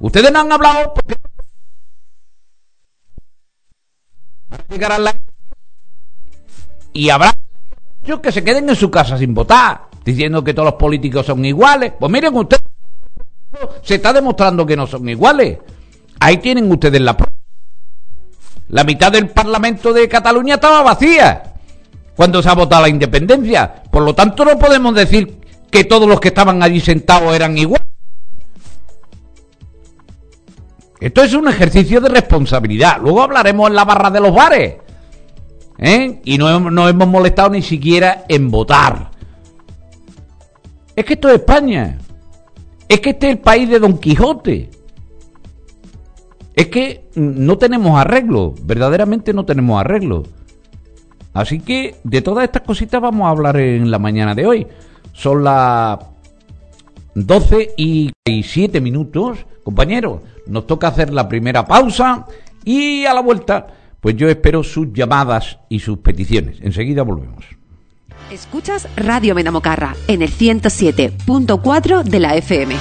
Ustedes no han hablado porque... Y habrá muchos que se queden en su casa sin votar, diciendo que todos los políticos son iguales. Pues miren ustedes se está demostrando que no son iguales. Ahí tienen ustedes la prueba. La mitad del Parlamento de Cataluña estaba vacía cuando se ha votado la independencia. Por lo tanto, no podemos decir que todos los que estaban allí sentados eran iguales. Esto es un ejercicio de responsabilidad. Luego hablaremos en la barra de los bares. ¿eh? Y no, no hemos molestado ni siquiera en votar. Es que esto es España. Es que este es el país de Don Quijote. Es que no tenemos arreglo, verdaderamente no tenemos arreglo. Así que de todas estas cositas vamos a hablar en la mañana de hoy. Son las 12 y 7 minutos. Compañeros, nos toca hacer la primera pausa y a la vuelta, pues yo espero sus llamadas y sus peticiones. Enseguida volvemos. Escuchas Radio Benamocarra en el 107.4 de la FM.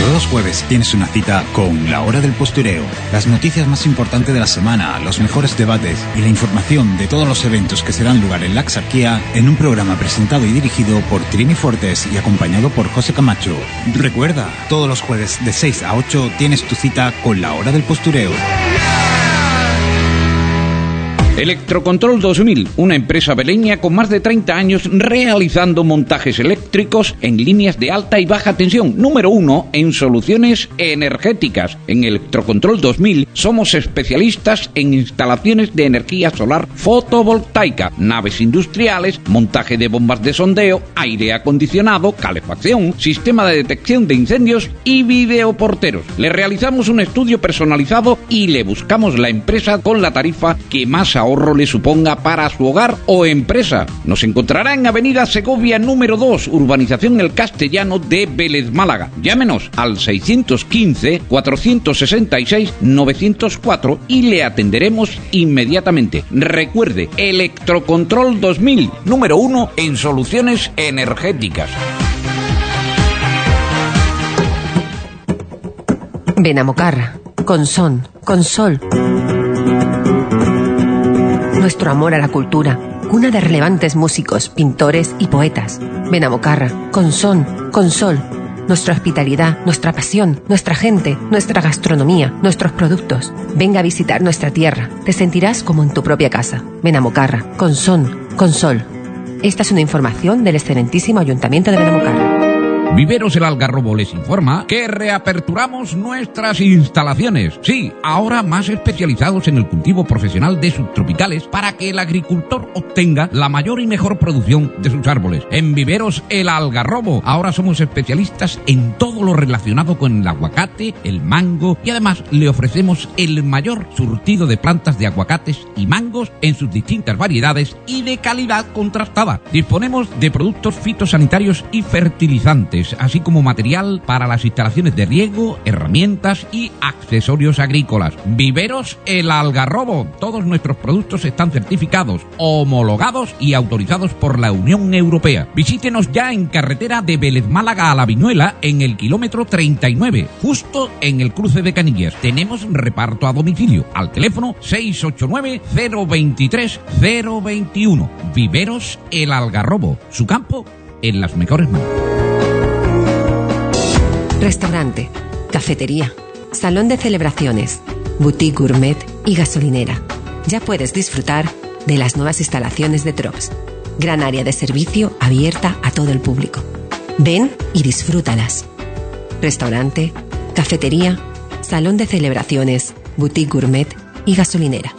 Todos los jueves tienes una cita con La Hora del Postureo. Las noticias más importantes de la semana, los mejores debates y la información de todos los eventos que se dan lugar en la Axarquía en un programa presentado y dirigido por Trini Fortes y acompañado por José Camacho. Recuerda, todos los jueves de 6 a 8 tienes tu cita con La Hora del Postureo. Electrocontrol 2000, una empresa beleña con más de 30 años realizando montajes eléctricos en líneas de alta y baja tensión. Número uno en soluciones energéticas. En Electrocontrol 2000 somos especialistas en instalaciones de energía solar fotovoltaica, naves industriales, montaje de bombas de sondeo, aire acondicionado, calefacción, sistema de detección de incendios y videoporteros. Le realizamos un estudio personalizado y le buscamos la empresa con la tarifa que más ahorro le suponga para su hogar o empresa. Nos encontrará en Avenida Segovia número 2, Urbanización El Castellano de Vélez Málaga. Llámenos al 615 466 904 y le atenderemos inmediatamente. Recuerde, Electrocontrol 2000, número 1 en soluciones energéticas. Benamocarra, con son, con sol. Nuestro amor a la cultura, cuna de relevantes músicos, pintores y poetas. Benamocarra, con son, con sol. Nuestra hospitalidad, nuestra pasión, nuestra gente, nuestra gastronomía, nuestros productos. Venga a visitar nuestra tierra. Te sentirás como en tu propia casa. Benamocarra, con son, con sol. Esta es una información del excelentísimo Ayuntamiento de Benamocarra. Viveros el Algarrobo les informa que reaperturamos nuestras instalaciones. Sí, ahora más especializados en el cultivo profesional de subtropicales para que el agricultor obtenga la mayor y mejor producción de sus árboles. En Viveros el Algarrobo ahora somos especialistas en todo lo relacionado con el aguacate, el mango y además le ofrecemos el mayor surtido de plantas de aguacates y mangos en sus distintas variedades y de calidad contrastada. Disponemos de productos fitosanitarios y fertilizantes así como material para las instalaciones de riego, herramientas y accesorios agrícolas. Viveros El Algarrobo. Todos nuestros productos están certificados, homologados y autorizados por la Unión Europea. Visítenos ya en carretera de Vélez Málaga a la Viñuela en el kilómetro 39, justo en el cruce de Canillas. Tenemos reparto a domicilio al teléfono 689 023 021. Viveros El Algarrobo. Su campo en las mejores manos. Restaurante, cafetería, salón de celebraciones, boutique gourmet y gasolinera. Ya puedes disfrutar de las nuevas instalaciones de Trops. Gran área de servicio abierta a todo el público. Ven y disfrútalas. Restaurante, cafetería, salón de celebraciones, boutique gourmet y gasolinera.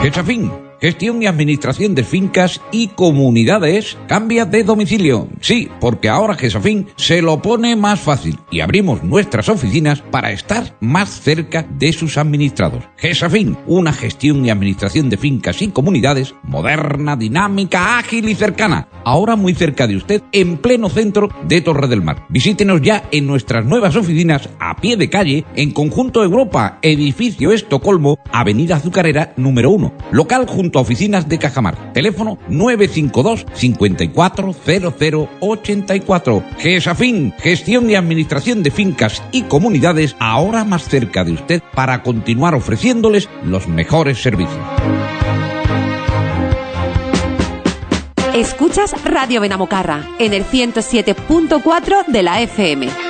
Gesafin, gestión y administración de fincas y comunidades, cambia de domicilio. Sí, porque ahora Gesafin se lo pone más fácil y abrimos nuestras oficinas para estar más cerca de sus administrados. Gesafin, una gestión y administración de fincas y comunidades moderna, dinámica, ágil y cercana. Ahora muy cerca de usted, en pleno centro de Torre del Mar. Visítenos ya en nuestras nuevas oficinas a pie de calle en Conjunto Europa, edificio Estocolmo, Avenida Azucarera número 1, local junto oficinas de Cajamar. Teléfono 952 540084. GESAFIN, gestión y administración de fincas y comunidades ahora más cerca de usted para continuar ofreciéndoles los mejores servicios. Escuchas Radio Benamocarra en el 107.4 de la FM.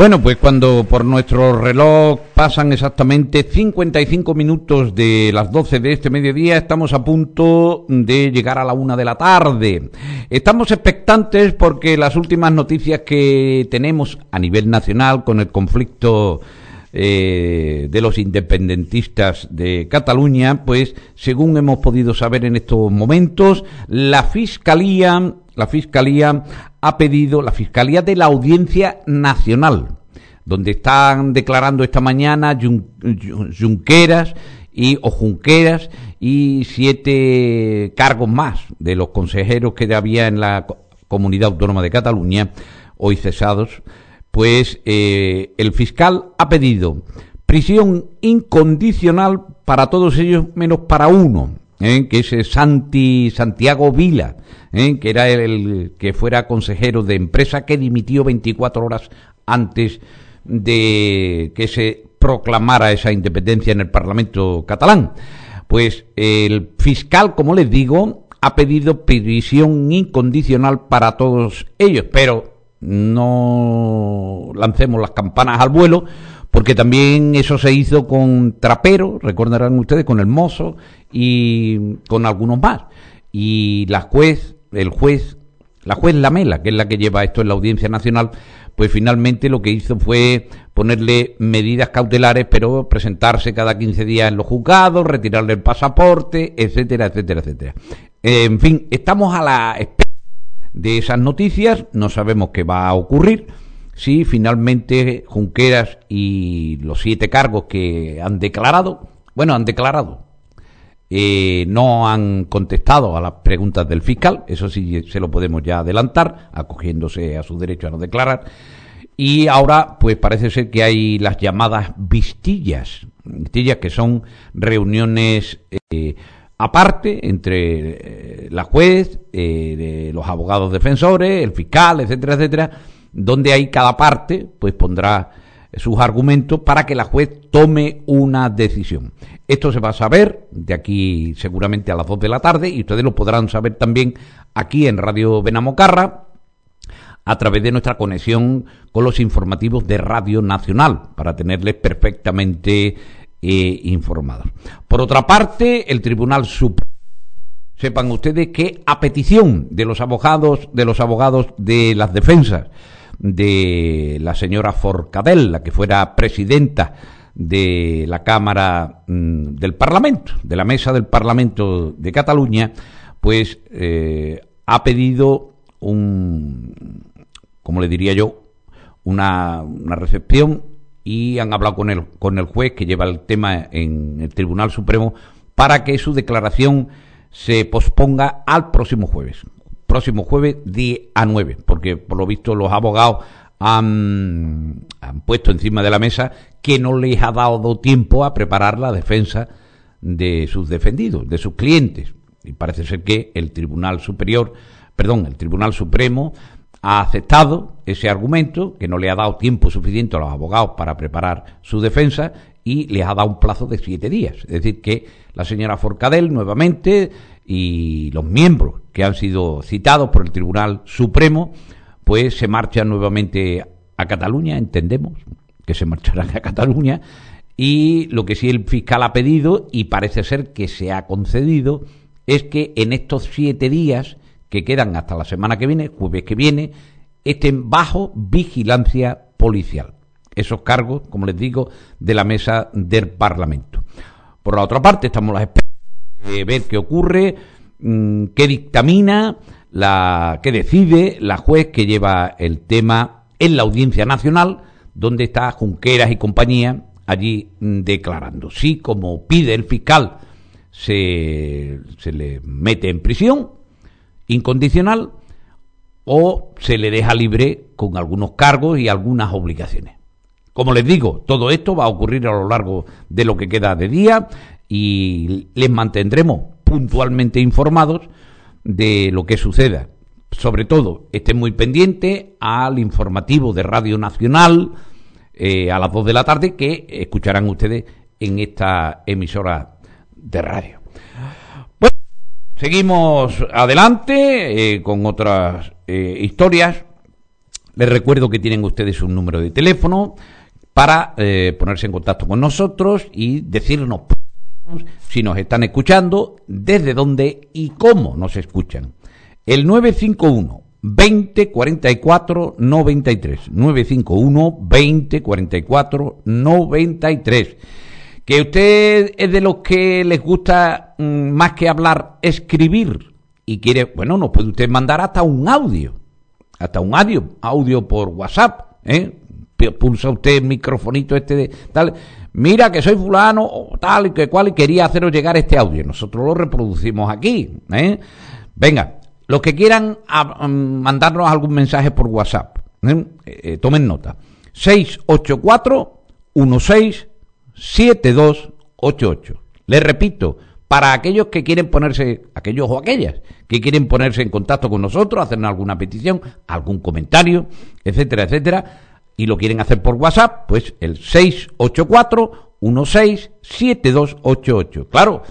Bueno, pues cuando por nuestro reloj pasan exactamente 55 minutos de las 12 de este mediodía, estamos a punto de llegar a la una de la tarde. Estamos expectantes porque las últimas noticias que tenemos a nivel nacional con el conflicto eh, de los independentistas de Cataluña, pues según hemos podido saber en estos momentos, la Fiscalía, la Fiscalía ha pedido, la Fiscalía de la Audiencia Nacional, donde están declarando esta mañana Jun- Junqueras y o Junqueras y siete cargos más de los consejeros que había en la co- Comunidad Autónoma de Cataluña, hoy cesados, pues eh, el fiscal ha pedido prisión incondicional para todos ellos menos para uno, ¿eh? que es eh, Santi Santiago Vila, ¿eh? que era el, el que fuera consejero de empresa que dimitió 24 horas antes de que se proclamara esa independencia en el Parlamento catalán. Pues el fiscal, como les digo, ha pedido prisión incondicional para todos ellos, pero no lancemos las campanas al vuelo, porque también eso se hizo con Trapero, recordarán ustedes, con el mozo y con algunos más. Y la juez, el juez, la juez Lamela, que es la que lleva esto en la Audiencia Nacional, pues finalmente lo que hizo fue ponerle medidas cautelares, pero presentarse cada 15 días en los juzgados, retirarle el pasaporte, etcétera, etcétera, etcétera. En fin, estamos a la espera de esas noticias, no sabemos qué va a ocurrir. Si finalmente Junqueras y los siete cargos que han declarado, bueno, han declarado, eh, no han contestado a las preguntas del fiscal, eso sí se lo podemos ya adelantar, acogiéndose a su derecho a no declarar. Y ahora, pues parece ser que hay las llamadas vistillas, vistillas que son reuniones eh, aparte entre eh, la juez, eh, los abogados defensores, el fiscal, etcétera, etcétera, donde ahí cada parte pues pondrá sus argumentos para que la juez tome una decisión. Esto se va a saber de aquí seguramente a las 2 de la tarde y ustedes lo podrán saber también aquí en Radio Benamocarra a través de nuestra conexión con los informativos de Radio Nacional para tenerles perfectamente eh, informados. Por otra parte, el Tribunal Supremo sepan ustedes que a petición de los abogados de los abogados de las defensas de la señora Forcadell, la que fuera presidenta de la Cámara mm, del Parlamento, de la Mesa del Parlamento de Cataluña, pues eh, ha pedido un, como le diría yo, una, una recepción y han hablado con el, con el juez que lleva el tema en el Tribunal Supremo para que su declaración se posponga al próximo jueves. Próximo jueves, día a 9, porque por lo visto los abogados han, han puesto encima de la mesa que no les ha dado tiempo a preparar la defensa de sus defendidos, de sus clientes. Y parece ser que el Tribunal Superior, perdón, el Tribunal Supremo ha aceptado ese argumento, que no le ha dado tiempo suficiente a los abogados para preparar su defensa y les ha dado un plazo de siete días. Es decir, que la señora Forcadell nuevamente y los miembros que han sido citados por el Tribunal Supremo, pues se marchan nuevamente a Cataluña, entendemos que se marcharán a Cataluña, y lo que sí el fiscal ha pedido, y parece ser que se ha concedido, es que en estos siete días que quedan hasta la semana que viene, jueves que viene, estén bajo vigilancia policial. Esos cargos, como les digo, de la mesa del Parlamento. Por la otra parte, estamos las de ver qué ocurre, mm, qué dictamina, la, qué decide la juez que lleva el tema en la Audiencia Nacional, donde está Junqueras y compañía allí mm, declarando. Si, como pide el fiscal, se, se le mete en prisión, incondicional o se le deja libre con algunos cargos y algunas obligaciones. Como les digo, todo esto va a ocurrir a lo largo de lo que queda de día y les mantendremos puntualmente informados de lo que suceda. Sobre todo, estén muy pendientes al informativo de Radio Nacional eh, a las 2 de la tarde que escucharán ustedes en esta emisora de radio. Seguimos adelante eh, con otras eh, historias. Les recuerdo que tienen ustedes un número de teléfono para ponerse en contacto con nosotros y decirnos si nos están escuchando, desde dónde y cómo nos escuchan. El 951 20 44 93 951 20 44 93 que usted es de los que les gusta mm, más que hablar, escribir. Y quiere, bueno, nos puede usted mandar hasta un audio, hasta un audio, audio por WhatsApp, ¿eh? Pulsa usted el microfonito este de tal, mira que soy fulano o tal y que cual y quería haceros llegar este audio. Nosotros lo reproducimos aquí, ¿eh? Venga, los que quieran mm, mandarnos algún mensaje por WhatsApp, ¿eh? Eh, tomen nota. 684 16 7288. Les repito, para aquellos que quieren ponerse, aquellos o aquellas que quieren ponerse en contacto con nosotros, hacer alguna petición, algún comentario, etcétera, etcétera, y lo quieren hacer por WhatsApp, pues el 684 167288. Claro,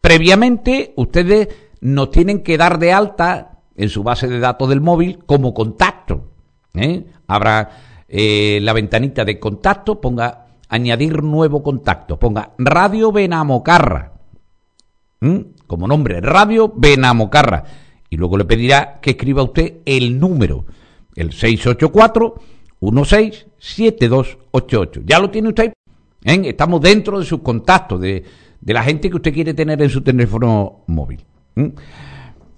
previamente ustedes nos tienen que dar de alta en su base de datos del móvil como contacto. ¿eh? Habrá eh, la ventanita de contacto, ponga añadir nuevo contacto. Ponga Radio Benamocarra. Como nombre, Radio Benamocarra. Y luego le pedirá que escriba usted el número, el 684 167288. Ya lo tiene usted. ¿eh? Estamos dentro de sus contactos, de, de, la gente que usted quiere tener en su teléfono móvil. ¿Mm?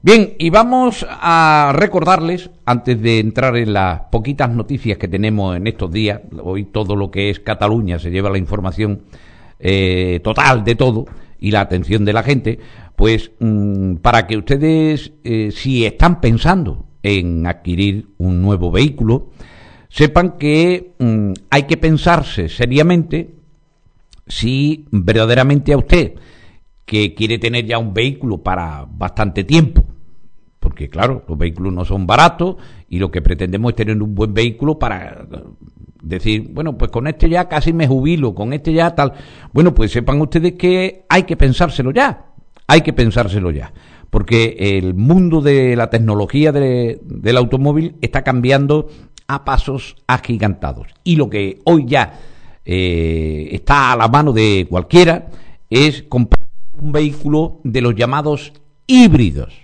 Bien, y vamos a recordarles, antes de entrar en las poquitas noticias que tenemos en estos días, hoy todo lo que es Cataluña se lleva la información eh, total de todo, y la atención de la gente, pues mm, para que ustedes, eh, si están pensando en adquirir un nuevo vehículo, sepan que mm, hay que pensarse seriamente si verdaderamente a usted, que quiere tener ya un vehículo para bastante tiempo, porque claro, los vehículos no son baratos y lo que pretendemos es tener un buen vehículo para decir, bueno, pues con este ya casi me jubilo, con este ya tal. Bueno, pues sepan ustedes que hay que pensárselo ya, hay que pensárselo ya, porque el mundo de la tecnología del automóvil está cambiando a pasos agigantados. Y lo que hoy ya eh, está a la mano de cualquiera es comprar un vehículo de los llamados híbridos.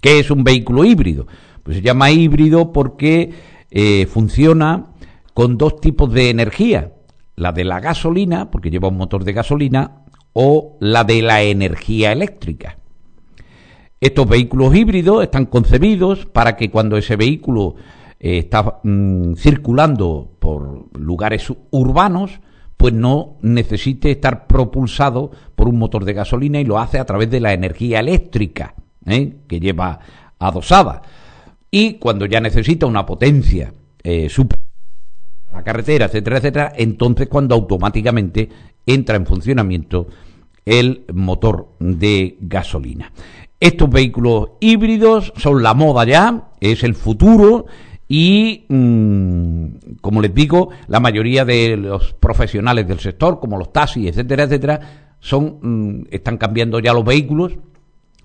¿Qué es un vehículo híbrido? Pues se llama híbrido porque eh, funciona con dos tipos de energía, la de la gasolina, porque lleva un motor de gasolina, o la de la energía eléctrica. Estos vehículos híbridos están concebidos para que cuando ese vehículo eh, está mm, circulando por lugares urbanos, pues no necesite estar propulsado por un motor de gasolina y lo hace a través de la energía eléctrica ¿eh? que lleva adosada. Y cuando ya necesita una potencia eh, la carretera, etcétera, etcétera, entonces cuando automáticamente entra en funcionamiento el motor de gasolina. Estos vehículos híbridos son la moda ya, es el futuro y, mm, como les digo, la mayoría de los profesionales del sector, como los taxis, etcétera, etcétera, son, mm, están cambiando ya los vehículos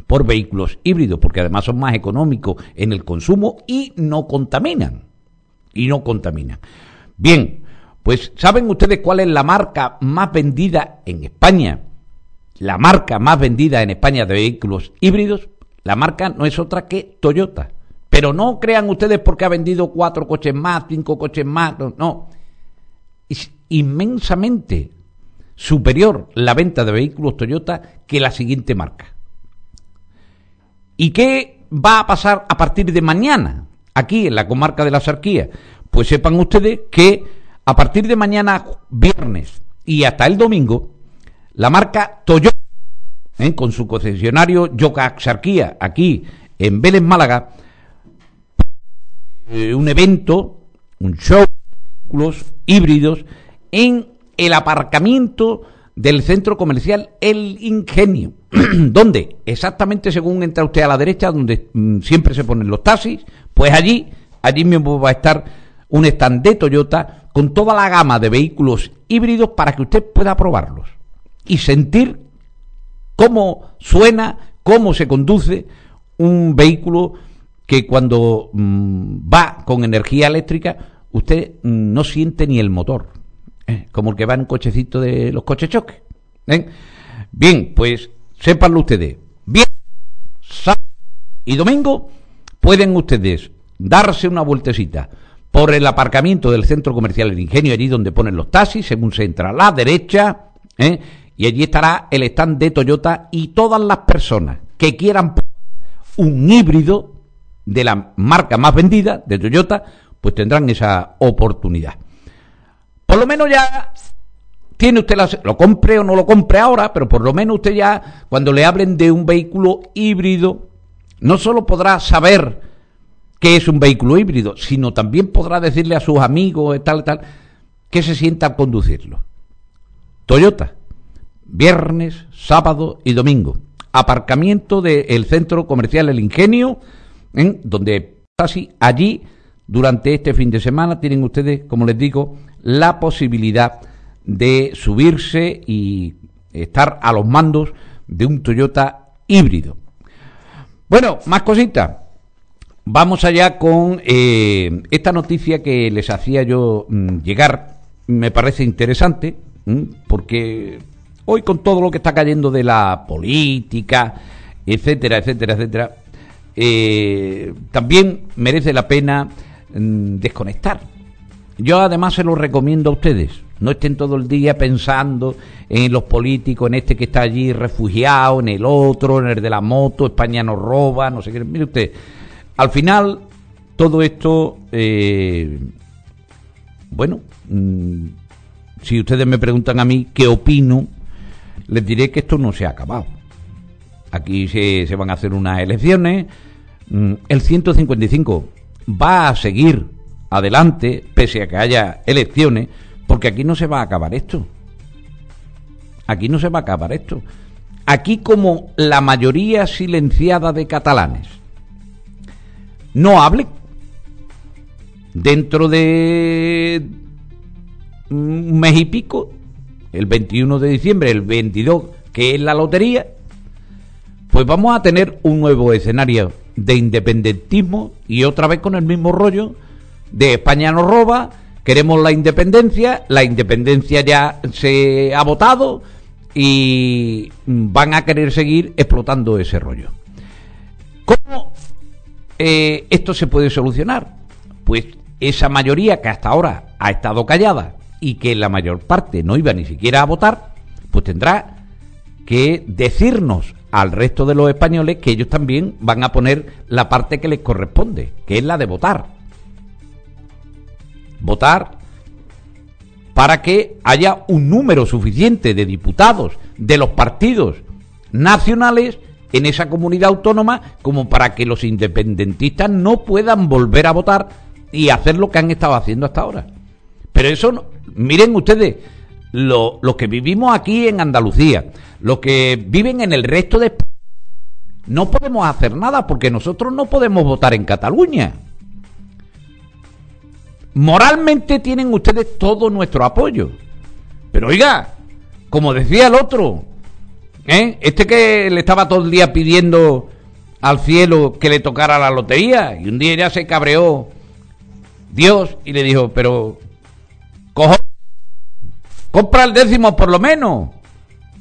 por vehículos híbridos, porque además son más económicos en el consumo y no contaminan. Y no contaminan. Bien, pues ¿saben ustedes cuál es la marca más vendida en España? La marca más vendida en España de vehículos híbridos, la marca no es otra que Toyota. Pero no crean ustedes porque ha vendido cuatro coches más, cinco coches más, no. Es inmensamente superior la venta de vehículos Toyota que la siguiente marca. ¿Y qué va a pasar a partir de mañana aquí en la comarca de la Sarquía? Pues sepan ustedes que a partir de mañana viernes y hasta el domingo, la marca Toyota, ¿eh? con su concesionario Yoka Sarquía aquí en Vélez, Málaga, eh, un evento, un show vehículos híbridos en el aparcamiento del centro comercial El Ingenio. ¿Dónde? Exactamente según entra usted a la derecha, donde mm, siempre se ponen los taxis, pues allí, allí mismo va a estar un stand de Toyota con toda la gama de vehículos híbridos para que usted pueda probarlos y sentir cómo suena, cómo se conduce un vehículo que cuando mm, va con energía eléctrica, usted mm, no siente ni el motor, ¿eh? como el que va en un cochecito de los coches choque. ¿eh? Bien, pues sépanlo ustedes. Bien, sábado y domingo pueden ustedes darse una vueltecita por el aparcamiento del centro comercial El Ingenio, allí donde ponen los taxis, según se entra a la derecha, ¿eh? y allí estará el stand de Toyota y todas las personas que quieran un híbrido de la marca más vendida de Toyota, pues tendrán esa oportunidad. Por lo menos ya tiene usted la, lo compre o no lo compre ahora, pero por lo menos usted ya cuando le hablen de un vehículo híbrido, no solo podrá saber qué es un vehículo híbrido, sino también podrá decirle a sus amigos y tal tal que se sienta a conducirlo. Toyota, viernes, sábado y domingo. Aparcamiento del centro comercial El Ingenio, ¿eh? donde casi allí, durante este fin de semana, tienen ustedes, como les digo, la posibilidad de subirse y estar a los mandos de un Toyota híbrido. Bueno, más cositas. Vamos allá con eh, esta noticia que les hacía yo mm, llegar. Me parece interesante, mm, porque hoy con todo lo que está cayendo de la política, etcétera, etcétera, etcétera, eh, también merece la pena mm, desconectar. Yo además se lo recomiendo a ustedes. No estén todo el día pensando en los políticos, en este que está allí refugiado, en el otro, en el de la moto, España nos roba, no sé qué. Mire usted, al final todo esto, eh, bueno, mm, si ustedes me preguntan a mí qué opino, les diré que esto no se ha acabado. Aquí se, se van a hacer unas elecciones. Mm, El 155 va a seguir adelante, pese a que haya elecciones, porque aquí no se va a acabar esto. Aquí no se va a acabar esto. Aquí como la mayoría silenciada de catalanes no hable dentro de un mes y pico, el 21 de diciembre, el 22, que es la lotería, pues vamos a tener un nuevo escenario de independentismo y otra vez con el mismo rollo de España nos roba, queremos la independencia, la independencia ya se ha votado y van a querer seguir explotando ese rollo. ¿Cómo eh, esto se puede solucionar? Pues esa mayoría que hasta ahora ha estado callada y que la mayor parte no iba ni siquiera a votar, pues tendrá que decirnos al resto de los españoles que ellos también van a poner la parte que les corresponde, que es la de votar. Votar para que haya un número suficiente de diputados de los partidos nacionales en esa comunidad autónoma como para que los independentistas no puedan volver a votar y hacer lo que han estado haciendo hasta ahora. Pero eso, no- miren ustedes, lo- los que vivimos aquí en Andalucía, los que viven en el resto de España, no podemos hacer nada porque nosotros no podemos votar en Cataluña. Moralmente tienen ustedes todo nuestro apoyo. Pero oiga, como decía el otro, ¿eh? este que le estaba todo el día pidiendo al cielo que le tocara la lotería y un día ya se cabreó Dios y le dijo, pero cojo, compra el décimo por lo menos.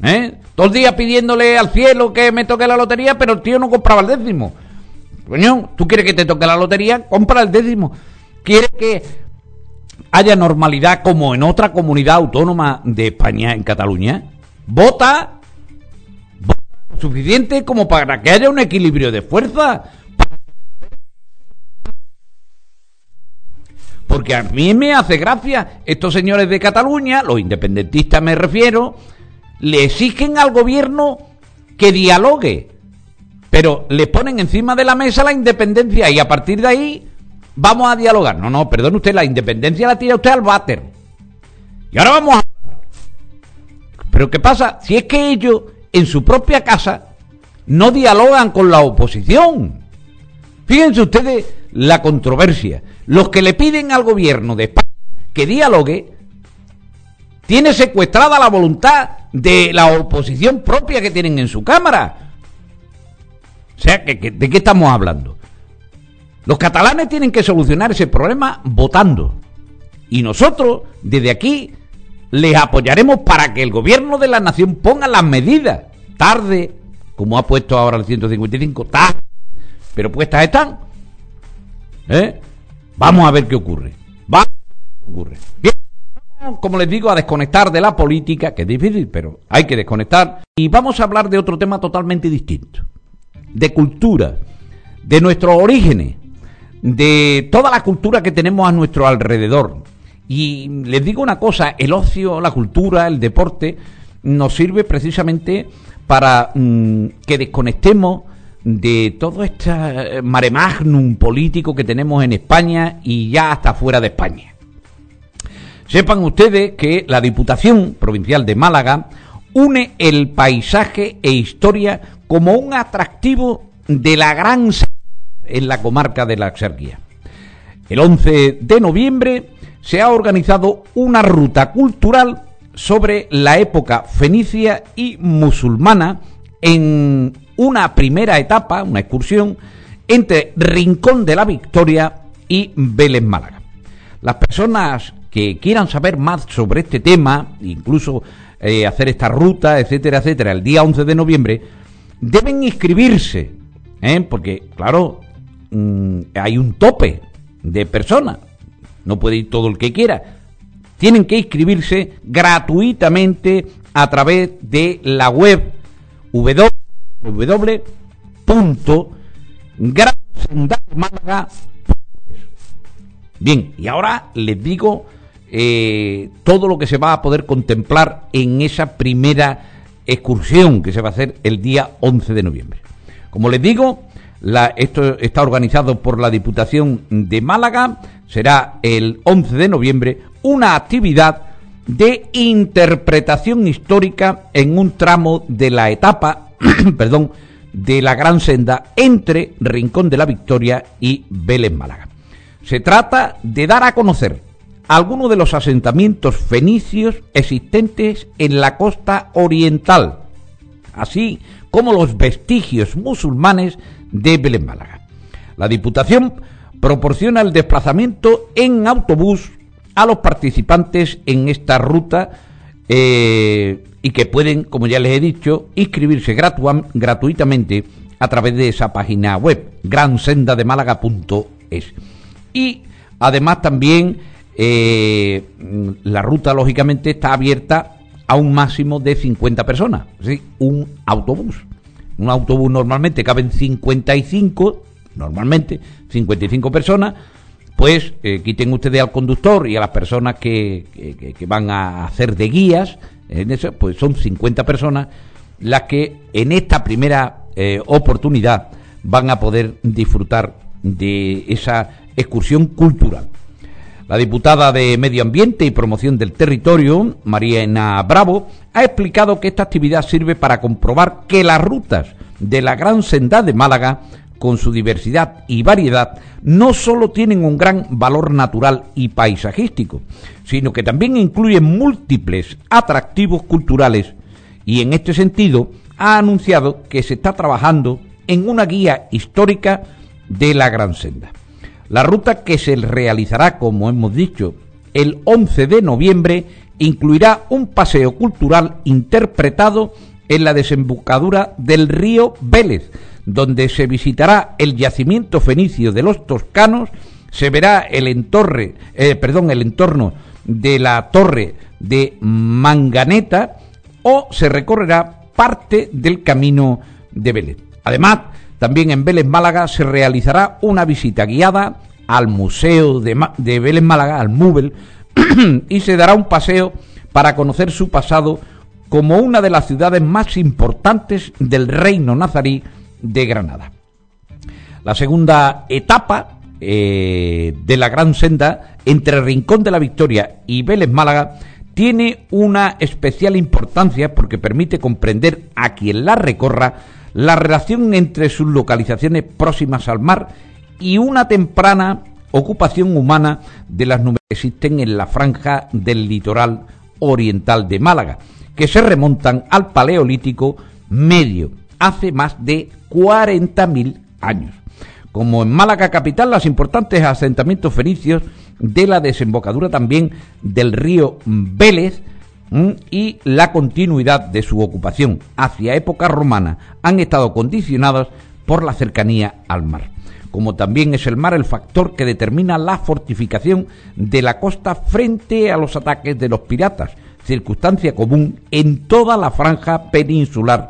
¿eh? Todo el día pidiéndole al cielo que me toque la lotería, pero el tío no compraba el décimo. Coño, tú quieres que te toque la lotería, compra el décimo. Quieres que haya normalidad como en otra comunidad autónoma de España, en Cataluña. Vota, vota suficiente como para que haya un equilibrio de fuerza. Porque a mí me hace gracia estos señores de Cataluña, los independentistas me refiero, le exigen al gobierno que dialogue, pero le ponen encima de la mesa la independencia y a partir de ahí vamos a dialogar. No, no, perdone usted, la independencia la tira usted al váter. Y ahora vamos a... Pero ¿qué pasa? Si es que ellos en su propia casa no dialogan con la oposición. Fíjense ustedes la controversia. Los que le piden al gobierno de España que dialogue, tiene secuestrada la voluntad de la oposición propia que tienen en su Cámara. O sea, ¿de qué estamos hablando? Los catalanes tienen que solucionar ese problema votando. Y nosotros, desde aquí, les apoyaremos para que el gobierno de la nación ponga las medidas. Tarde, como ha puesto ahora el 155, tarde, pero puestas están. ¿Eh? Vamos a ver qué ocurre. Vamos a ver qué ocurre. Bien, vamos, como les digo, a desconectar de la política, que es difícil, pero hay que desconectar. Y vamos a hablar de otro tema totalmente distinto. De cultura, de nuestros orígenes, de toda la cultura que tenemos a nuestro alrededor. Y les digo una cosa, el ocio, la cultura, el deporte, nos sirve precisamente para mm, que desconectemos de todo este eh, mare magnum político que tenemos en España y ya hasta fuera de España. Sepan ustedes que la Diputación Provincial de Málaga une el paisaje e historia como un atractivo de la gran en la comarca de la Axarquía. El 11 de noviembre se ha organizado una ruta cultural sobre la época fenicia y musulmana en una primera etapa, una excursión, entre Rincón de la Victoria y Vélez Málaga. Las personas que quieran saber más sobre este tema, incluso eh, hacer esta ruta, etcétera, etcétera, el día 11 de noviembre, deben inscribirse, ¿eh? porque, claro, mm, hay un tope de personas, no puede ir todo el que quiera. Tienen que inscribirse gratuitamente a través de la web www.gransendalmálaga.es. Bien, y ahora les digo eh, todo lo que se va a poder contemplar en esa primera excursión que se va a hacer el día 11 de noviembre. Como les digo, la, esto está organizado por la Diputación de Málaga, será el 11 de noviembre una actividad de interpretación histórica en un tramo de la etapa, perdón, de la Gran Senda entre Rincón de la Victoria y Vélez Málaga. Se trata de dar a conocer algunos de los asentamientos fenicios existentes en la costa oriental, así como los vestigios musulmanes de Vélez Málaga. La Diputación proporciona el desplazamiento en autobús a los participantes en esta ruta eh, y que pueden, como ya les he dicho, inscribirse gratuitamente a través de esa página web, gransendademálaga.es. Y además también eh, la ruta, lógicamente, está abierta a un máximo de 50 personas, es un autobús. Un autobús normalmente caben 55, normalmente 55 personas, pues eh, quiten ustedes al conductor y a las personas que, que, van a hacer de guías, en eso, pues son 50 personas las que en esta primera eh, oportunidad van a poder disfrutar de esa excursión cultural. La diputada de Medio Ambiente y Promoción del Territorio, Mariana Bravo, ha explicado que esta actividad sirve para comprobar que las rutas de la Gran Senda de Málaga con su diversidad y variedad, no solo tienen un gran valor natural y paisajístico, sino que también incluyen múltiples atractivos culturales y en este sentido ha anunciado que se está trabajando en una guía histórica de la Gran Senda. La ruta que se realizará, como hemos dicho, el 11 de noviembre incluirá un paseo cultural interpretado en la desembocadura del río Vélez, donde se visitará el yacimiento fenicio de los toscanos, se verá el, entorre, eh, perdón, el entorno de la torre de Manganeta o se recorrerá parte del camino de Vélez. Además, también en Vélez Málaga se realizará una visita guiada al Museo de, Vélez Málaga, al MUBEL, y se dará un paseo para conocer su pasado como una de las ciudades más importantes del reino nazarí de Granada. La segunda etapa eh, de la Gran Senda entre Rincón de la Victoria y Vélez Málaga tiene una especial importancia porque permite comprender a quien la recorra la relación entre sus localizaciones próximas al mar y una temprana ocupación humana de las nubes que existen en la franja del litoral oriental de Málaga, que se remontan al Paleolítico medio, hace más de 40.000 años. Como en Málaga capital, los importantes asentamientos fenicios de la desembocadura también del río Vélez y la continuidad de su ocupación hacia época romana han estado condicionados por la cercanía al mar. Como también es el mar el factor que determina la fortificación de la costa frente a los ataques de los piratas, circunstancia común en toda la franja peninsular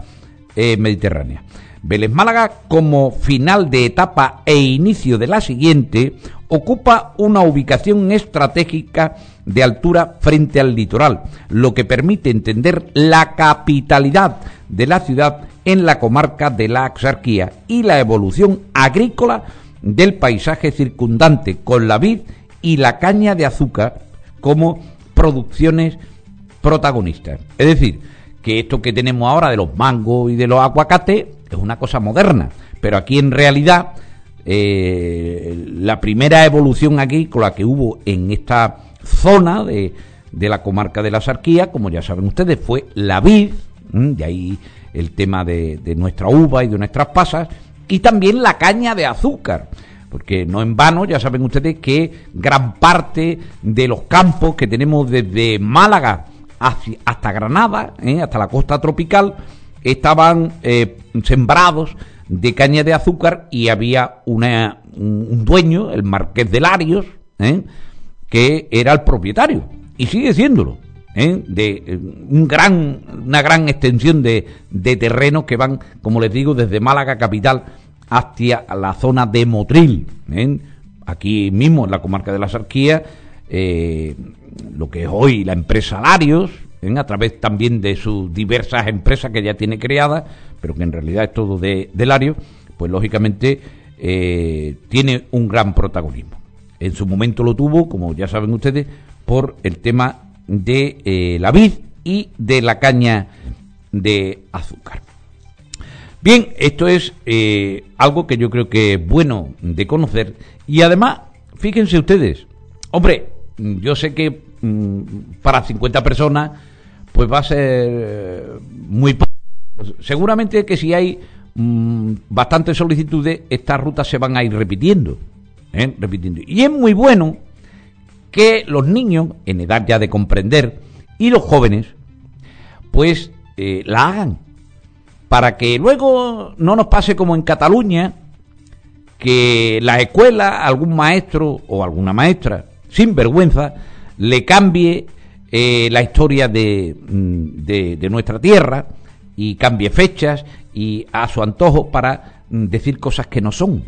eh, mediterránea. Vélez Málaga, como final de etapa e inicio de la siguiente, ocupa una ubicación estratégica de altura frente al litoral, lo que permite entender la capitalidad de la ciudad en la comarca de la Axarquía y la evolución agrícola del paisaje circundante con la vid y la caña de azúcar como producciones protagonistas. Es decir, que esto que tenemos ahora de los mangos y de los aguacates es una cosa moderna, pero aquí en realidad eh, la primera evolución agrícola que hubo en esta zona de, de la comarca de la Sarquía, como ya saben ustedes, fue la vid, de ahí el tema de, nuestra uva y de nuestras pasas, y también la caña de azúcar porque no en vano, ya saben ustedes que gran parte de los campos que tenemos desde Málaga hasta Granada, ¿eh? hasta la costa tropical, estaban eh, sembrados de caña de azúcar y había una, un dueño, el marqués de Larios, ¿eh? que era el propietario y sigue siéndolo. de un gran, una gran extensión de, de terrenos que van, como les digo, desde Málaga capital hacia la zona de Motril. Aquí mismo, en la comarca de la Sarquía, eh, lo que es hoy la empresa Larios, ¿eh? A través también de sus diversas empresas que ya tiene creadas, pero que en realidad es todo de, de Lario, pues lógicamente eh, tiene un gran protagonismo. En su momento lo tuvo, como ya saben ustedes, por el tema de eh, la vid y de la caña de azúcar. Bien, esto es eh, algo que yo creo que es bueno de conocer y además, fíjense ustedes, hombre, yo sé que para 50 personas pues va a ser eh, muy. Seguramente que si hay mm, bastantes solicitudes, estas rutas se van a ir repitiendo, ¿eh? repitiendo. Y es muy bueno que los niños, en edad ya de comprender, y los jóvenes, pues eh, la hagan. Para que luego no nos pase como en Cataluña, que la escuela, algún maestro o alguna maestra, sin vergüenza, le cambie eh, la historia de, mm, de, de nuestra tierra y cambie fechas y a su antojo para mm, decir cosas que no son.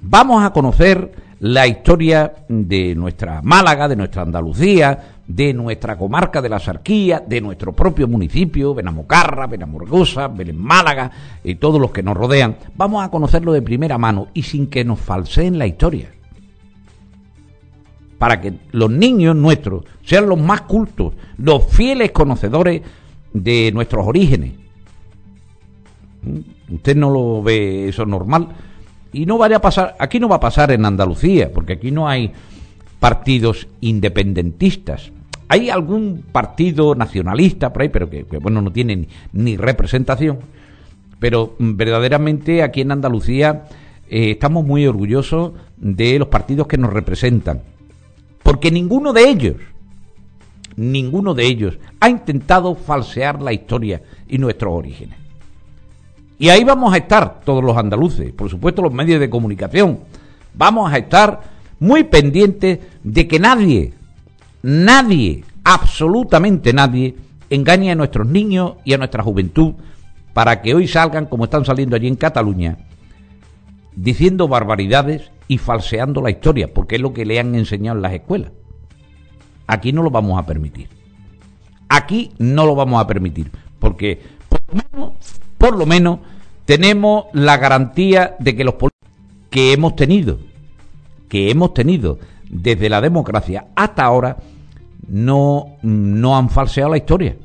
Vamos a conocer la historia de nuestra Málaga, de nuestra Andalucía, de nuestra comarca de la Sarquía, de nuestro propio municipio, Benamocarra, Benamorgosa, Belén Málaga y todos los que nos rodean. Vamos a conocerlo de primera mano y sin que nos falseen la historia. Para que los niños nuestros sean los más cultos, los fieles conocedores de nuestros orígenes. ¿Mm? Usted no lo ve eso normal. Y no vaya a pasar, aquí no va a pasar en Andalucía, porque aquí no hay partidos independentistas. Hay algún partido nacionalista por ahí, pero que, bueno, no tiene ni, ni representación. Pero mm, verdaderamente aquí en Andalucía eh, estamos muy orgullosos de los partidos que nos representan. Porque ninguno de ellos, ninguno de ellos ha intentado falsear la historia y nuestros orígenes. Y ahí vamos a estar todos los andaluces, por supuesto los medios de comunicación. Vamos a estar muy pendientes de que nadie, nadie, absolutamente nadie, engañe a nuestros niños y a nuestra juventud para que hoy salgan como están saliendo allí en Cataluña, diciendo barbaridades y falseando la historia, porque es lo que le han enseñado en las escuelas. Aquí no lo vamos a permitir. Aquí no lo vamos a permitir, porque por lo menos, por lo menos tenemos la garantía de que los que hemos tenido, que hemos tenido desde la democracia hasta ahora, no, no han falseado la historia.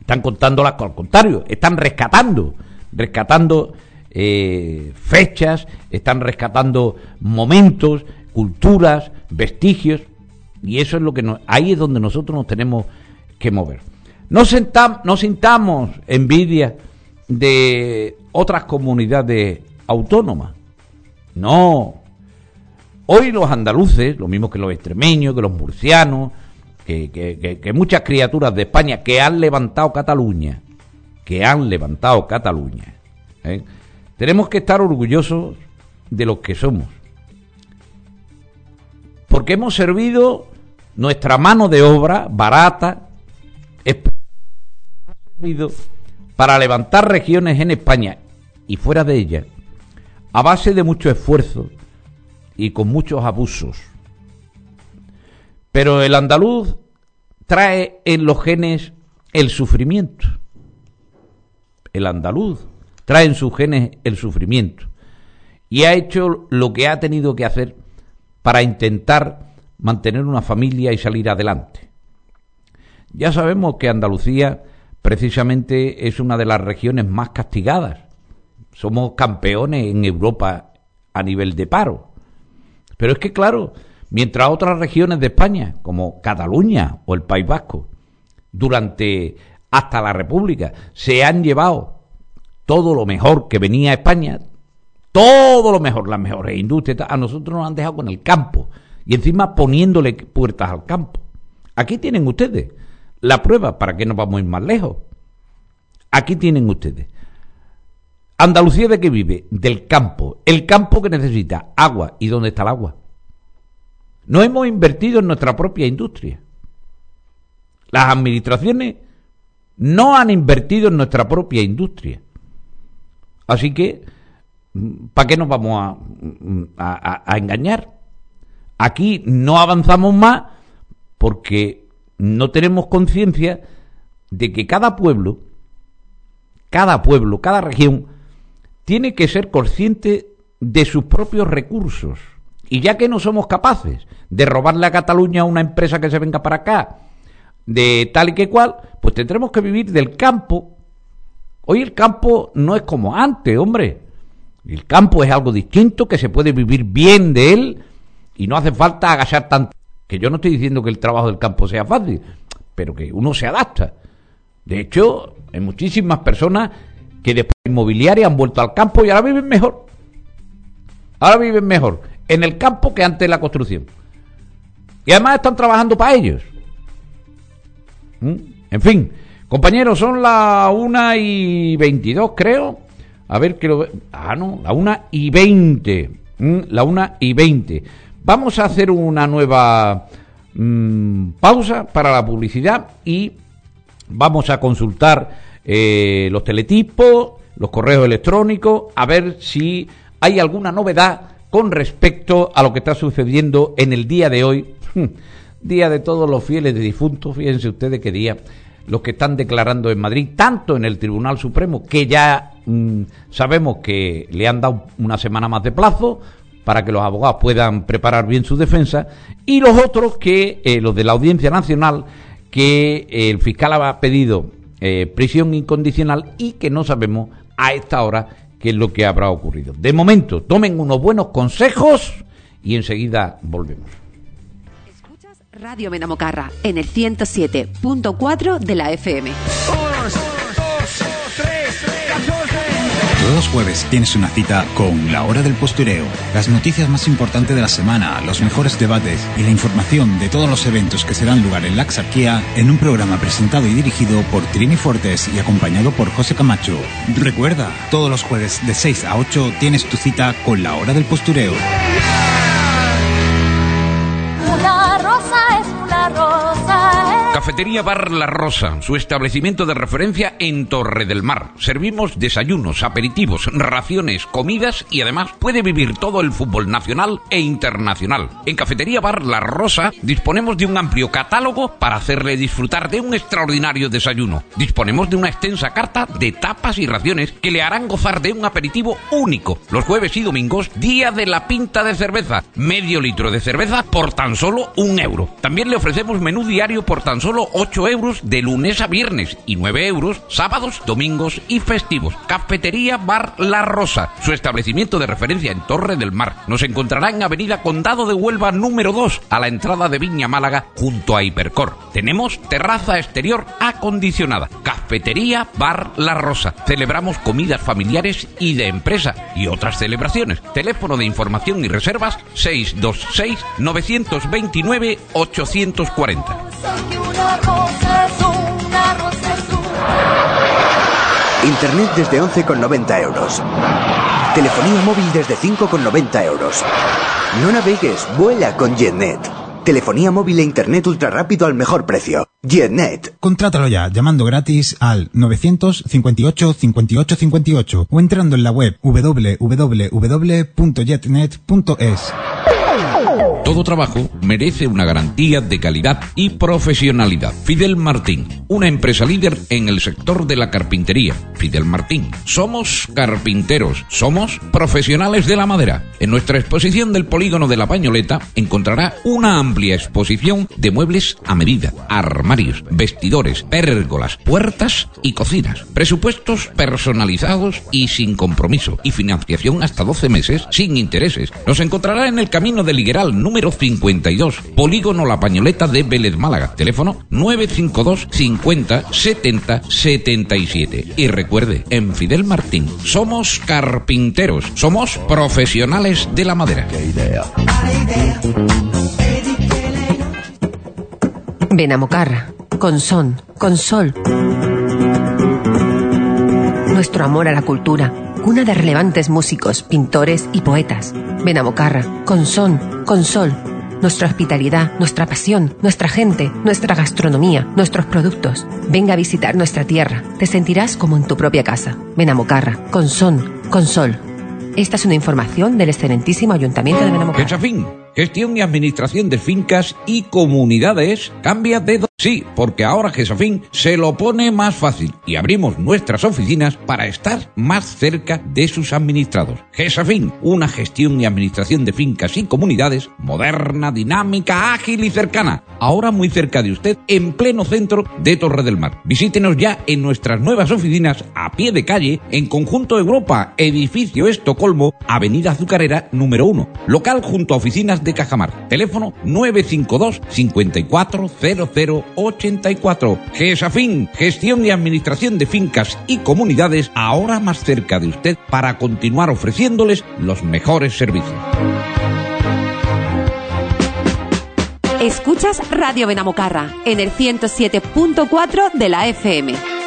Están contándolas al contrario, están rescatando, rescatando eh, fechas, están rescatando momentos, culturas, vestigios, y eso es lo que nos, ahí es donde nosotros nos tenemos que mover. No, sentam, no sintamos envidia de otras comunidades autónomas. No. Hoy los andaluces, lo mismo que los extremeños, que los murcianos, que, que muchas criaturas de España que han levantado Cataluña, que han levantado Cataluña, ¿eh? Tenemos que estar orgullosos de los que somos. Porque hemos servido nuestra mano de obra barata, para levantar regiones en España y fuera de ella, a base de mucho esfuerzo y con muchos abusos. Pero el andaluz trae en los genes el sufrimiento. El andaluz trae en sus genes el sufrimiento. Y ha hecho lo que ha tenido que hacer para intentar mantener una familia y salir adelante. Ya sabemos que Andalucía precisamente es una de las regiones más castigadas. Somos campeones en Europa a nivel de paro. Pero es que, claro, mientras otras regiones de España, como Cataluña o el País Vasco, durante hasta la República, se han llevado todo lo mejor que venía a España, todo lo mejor, las mejores industrias, a nosotros nos han dejado con el campo y encima poniéndole puertas al campo. Aquí tienen ustedes la prueba, ¿para qué nos vamos a ir más lejos? Aquí tienen ustedes. Andalucía de qué vive? Del campo. El campo que necesita agua. ¿Y dónde está el agua? No hemos invertido en nuestra propia industria. Las administraciones no han invertido en nuestra propia industria. Así que, ¿para qué nos vamos a, a, a engañar? Aquí no avanzamos más porque no tenemos conciencia de que cada pueblo, cada pueblo, cada región, tiene que ser consciente de sus propios recursos. Y ya que no somos capaces de robarle a Cataluña a una empresa que se venga para acá, de tal y que cual, pues tendremos que vivir del campo. Hoy el campo no es como antes, hombre. El campo es algo distinto, que se puede vivir bien de él y no hace falta agachar tanto. Que yo no estoy diciendo que el trabajo del campo sea fácil, pero que uno se adapta. De hecho, hay muchísimas personas que después de inmobiliaria han vuelto al campo y ahora viven mejor. Ahora viven mejor en el campo que antes de la construcción. Y además están trabajando para ellos. ¿Mm? En fin, compañeros, son las una y veintidós, creo. A ver que lo. Ah, no, la una y veinte. ¿Mm? La una y veinte. Vamos a hacer una nueva mm, pausa para la publicidad y vamos a consultar eh, los teletipos, los correos electrónicos, a ver si hay alguna novedad con respecto a lo que está sucediendo en el día de hoy, día de todos los fieles de difuntos, fíjense ustedes qué día, los que están declarando en Madrid, tanto en el Tribunal Supremo, que ya mm, sabemos que le han dado una semana más de plazo para que los abogados puedan preparar bien su defensa, y los otros que, eh, los de la Audiencia Nacional, que eh, el fiscal ha pedido eh, prisión incondicional y que no sabemos a esta hora qué es lo que habrá ocurrido. De momento, tomen unos buenos consejos y enseguida volvemos. Radio Menamocarra en el 107.4 de la FM. Todos los jueves tienes una cita con La Hora del Postureo. Las noticias más importantes de la semana, los mejores debates y la información de todos los eventos que se dan lugar en la Axarquía en un programa presentado y dirigido por Trini Fortes y acompañado por José Camacho. Recuerda, todos los jueves de 6 a 8 tienes tu cita con La Hora del Postureo. Rosa Cafetería Bar La Rosa, su establecimiento de referencia en Torre del Mar. Servimos desayunos, aperitivos, raciones, comidas y además puede vivir todo el fútbol nacional e internacional. En Cafetería Bar La Rosa disponemos de un amplio catálogo para hacerle disfrutar de un extraordinario desayuno. Disponemos de una extensa carta de tapas y raciones que le harán gozar de un aperitivo único. Los jueves y domingos, día de la pinta de cerveza. Medio litro de cerveza por tan solo un euro. También le ofrecemos menú diario por tan solo 8 euros de lunes a viernes y 9 euros sábados, domingos y festivos. Cafetería Bar La Rosa, su establecimiento de referencia en Torre del Mar. Nos encontrará en Avenida Condado de Huelva número 2, a la entrada de Viña Málaga, junto a Hipercor. Tenemos terraza exterior acondicionada. Cafetería Bar La Rosa. Celebramos comidas familiares y de empresa y otras celebraciones. Teléfono de información y reservas 626 929 840. Internet desde 11,90 euros. Telefonía móvil desde 5,90 euros. No navegues, vuela con JetNet. Telefonía móvil e internet ultra rápido al mejor precio. JetNet. Contrátalo ya llamando gratis al 958 58 58 o entrando en la web www.jetnet.es. Todo trabajo merece una garantía de calidad y profesionalidad. Fidel Martín, una empresa líder en el sector de la carpintería. Fidel Martín, somos carpinteros, somos profesionales de la madera. En nuestra exposición del polígono de la Pañoleta encontrará una amplia exposición de muebles a medida, armarios, vestidores, pérgolas, puertas y cocinas. Presupuestos personalizados y sin compromiso y financiación hasta 12 meses sin intereses. Nos encontrará en el camino del Ligueral número 52, Polígono La Pañoleta de Vélez Málaga. Teléfono 952 50 70 77. Y recuerde, en Fidel Martín, somos carpinteros, somos profesionales de la madera. Benamocarra, con son, con sol. Nuestro amor a la cultura, cuna de relevantes músicos, pintores y poetas. Benamocarra, con son, con sol. Nuestra hospitalidad, nuestra pasión, nuestra gente, nuestra gastronomía, nuestros productos. Venga a visitar nuestra tierra. Te sentirás como en tu propia casa. Benamocarra, con sol. Esta es una información del excelentísimo Ayuntamiento de Benamocarra. Gestión y administración de fincas y comunidades, cambia de Sí, porque ahora Gesafín se lo pone más fácil y abrimos nuestras oficinas para estar más cerca de sus administrados. Gesafín, una gestión y administración de fincas y comunidades moderna, dinámica, ágil y cercana. Ahora muy cerca de usted, en pleno centro de Torre del Mar. Visítenos ya en nuestras nuevas oficinas a pie de calle en Conjunto Europa, edificio Estocolmo, Avenida Azucarera número 1, local junto a oficinas de Cajamar. Teléfono 952 5400 84. GESAFIN, gestión y administración de fincas y comunidades, ahora más cerca de usted para continuar ofreciéndoles los mejores servicios. Escuchas Radio Benamocarra en el 107.4 de la FM.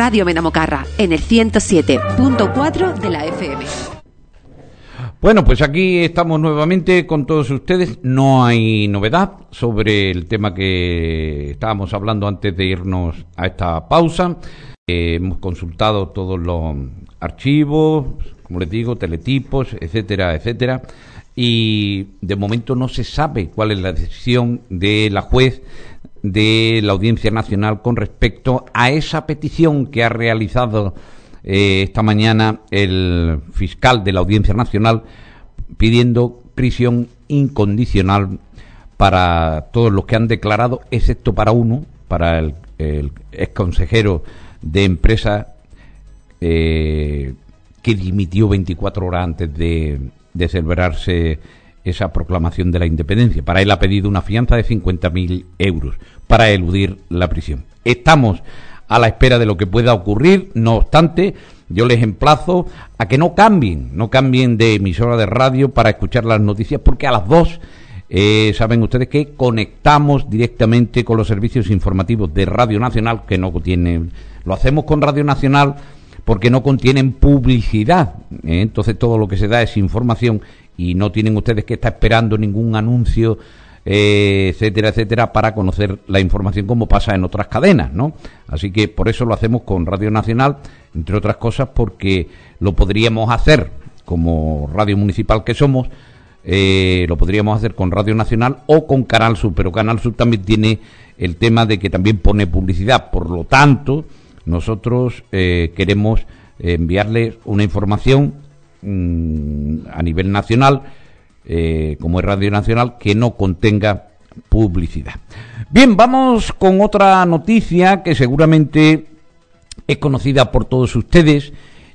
Radio Menamocarra en el 107.4 de la FM. Bueno, pues aquí estamos nuevamente con todos ustedes. No hay novedad sobre el tema que estábamos hablando antes de irnos a esta pausa. Eh, hemos consultado todos los archivos, como les digo, teletipos, etcétera, etcétera. Y de momento no se sabe cuál es la decisión de la juez de la Audiencia Nacional con respecto a esa petición que ha realizado eh, esta mañana el fiscal de la Audiencia Nacional pidiendo prisión incondicional para todos los que han declarado, excepto para uno, para el, ex consejero de empresa eh, que dimitió 24 horas antes de, de celebrarse esa proclamación de la independencia. Para él ha pedido una fianza de 50.000 euros para eludir la prisión. Estamos a la espera de lo que pueda ocurrir, no obstante, yo les emplazo a que no cambien, no cambien de emisora de radio para escuchar las noticias, porque a las dos eh, saben ustedes que conectamos directamente con los servicios informativos de Radio Nacional, que no tienen, lo hacemos con Radio Nacional porque no contienen publicidad, ¿eh? entonces todo lo que se da es información y no tienen ustedes que estar esperando ningún anuncio eh, etcétera, etcétera, para conocer la información como pasa en otras cadenas, ¿no? Así que por eso lo hacemos con Radio Nacional, entre otras cosas porque lo podríamos hacer como radio municipal que somos, eh, lo podríamos hacer con Radio Nacional o con Canal Sur, pero Canal Sur también tiene el tema de que también pone publicidad, por lo tanto, nosotros eh, queremos enviarles una información mm, a nivel nacional eh, como es Radio Nacional, que no contenga publicidad. Bien, vamos con otra noticia que seguramente es conocida por todos ustedes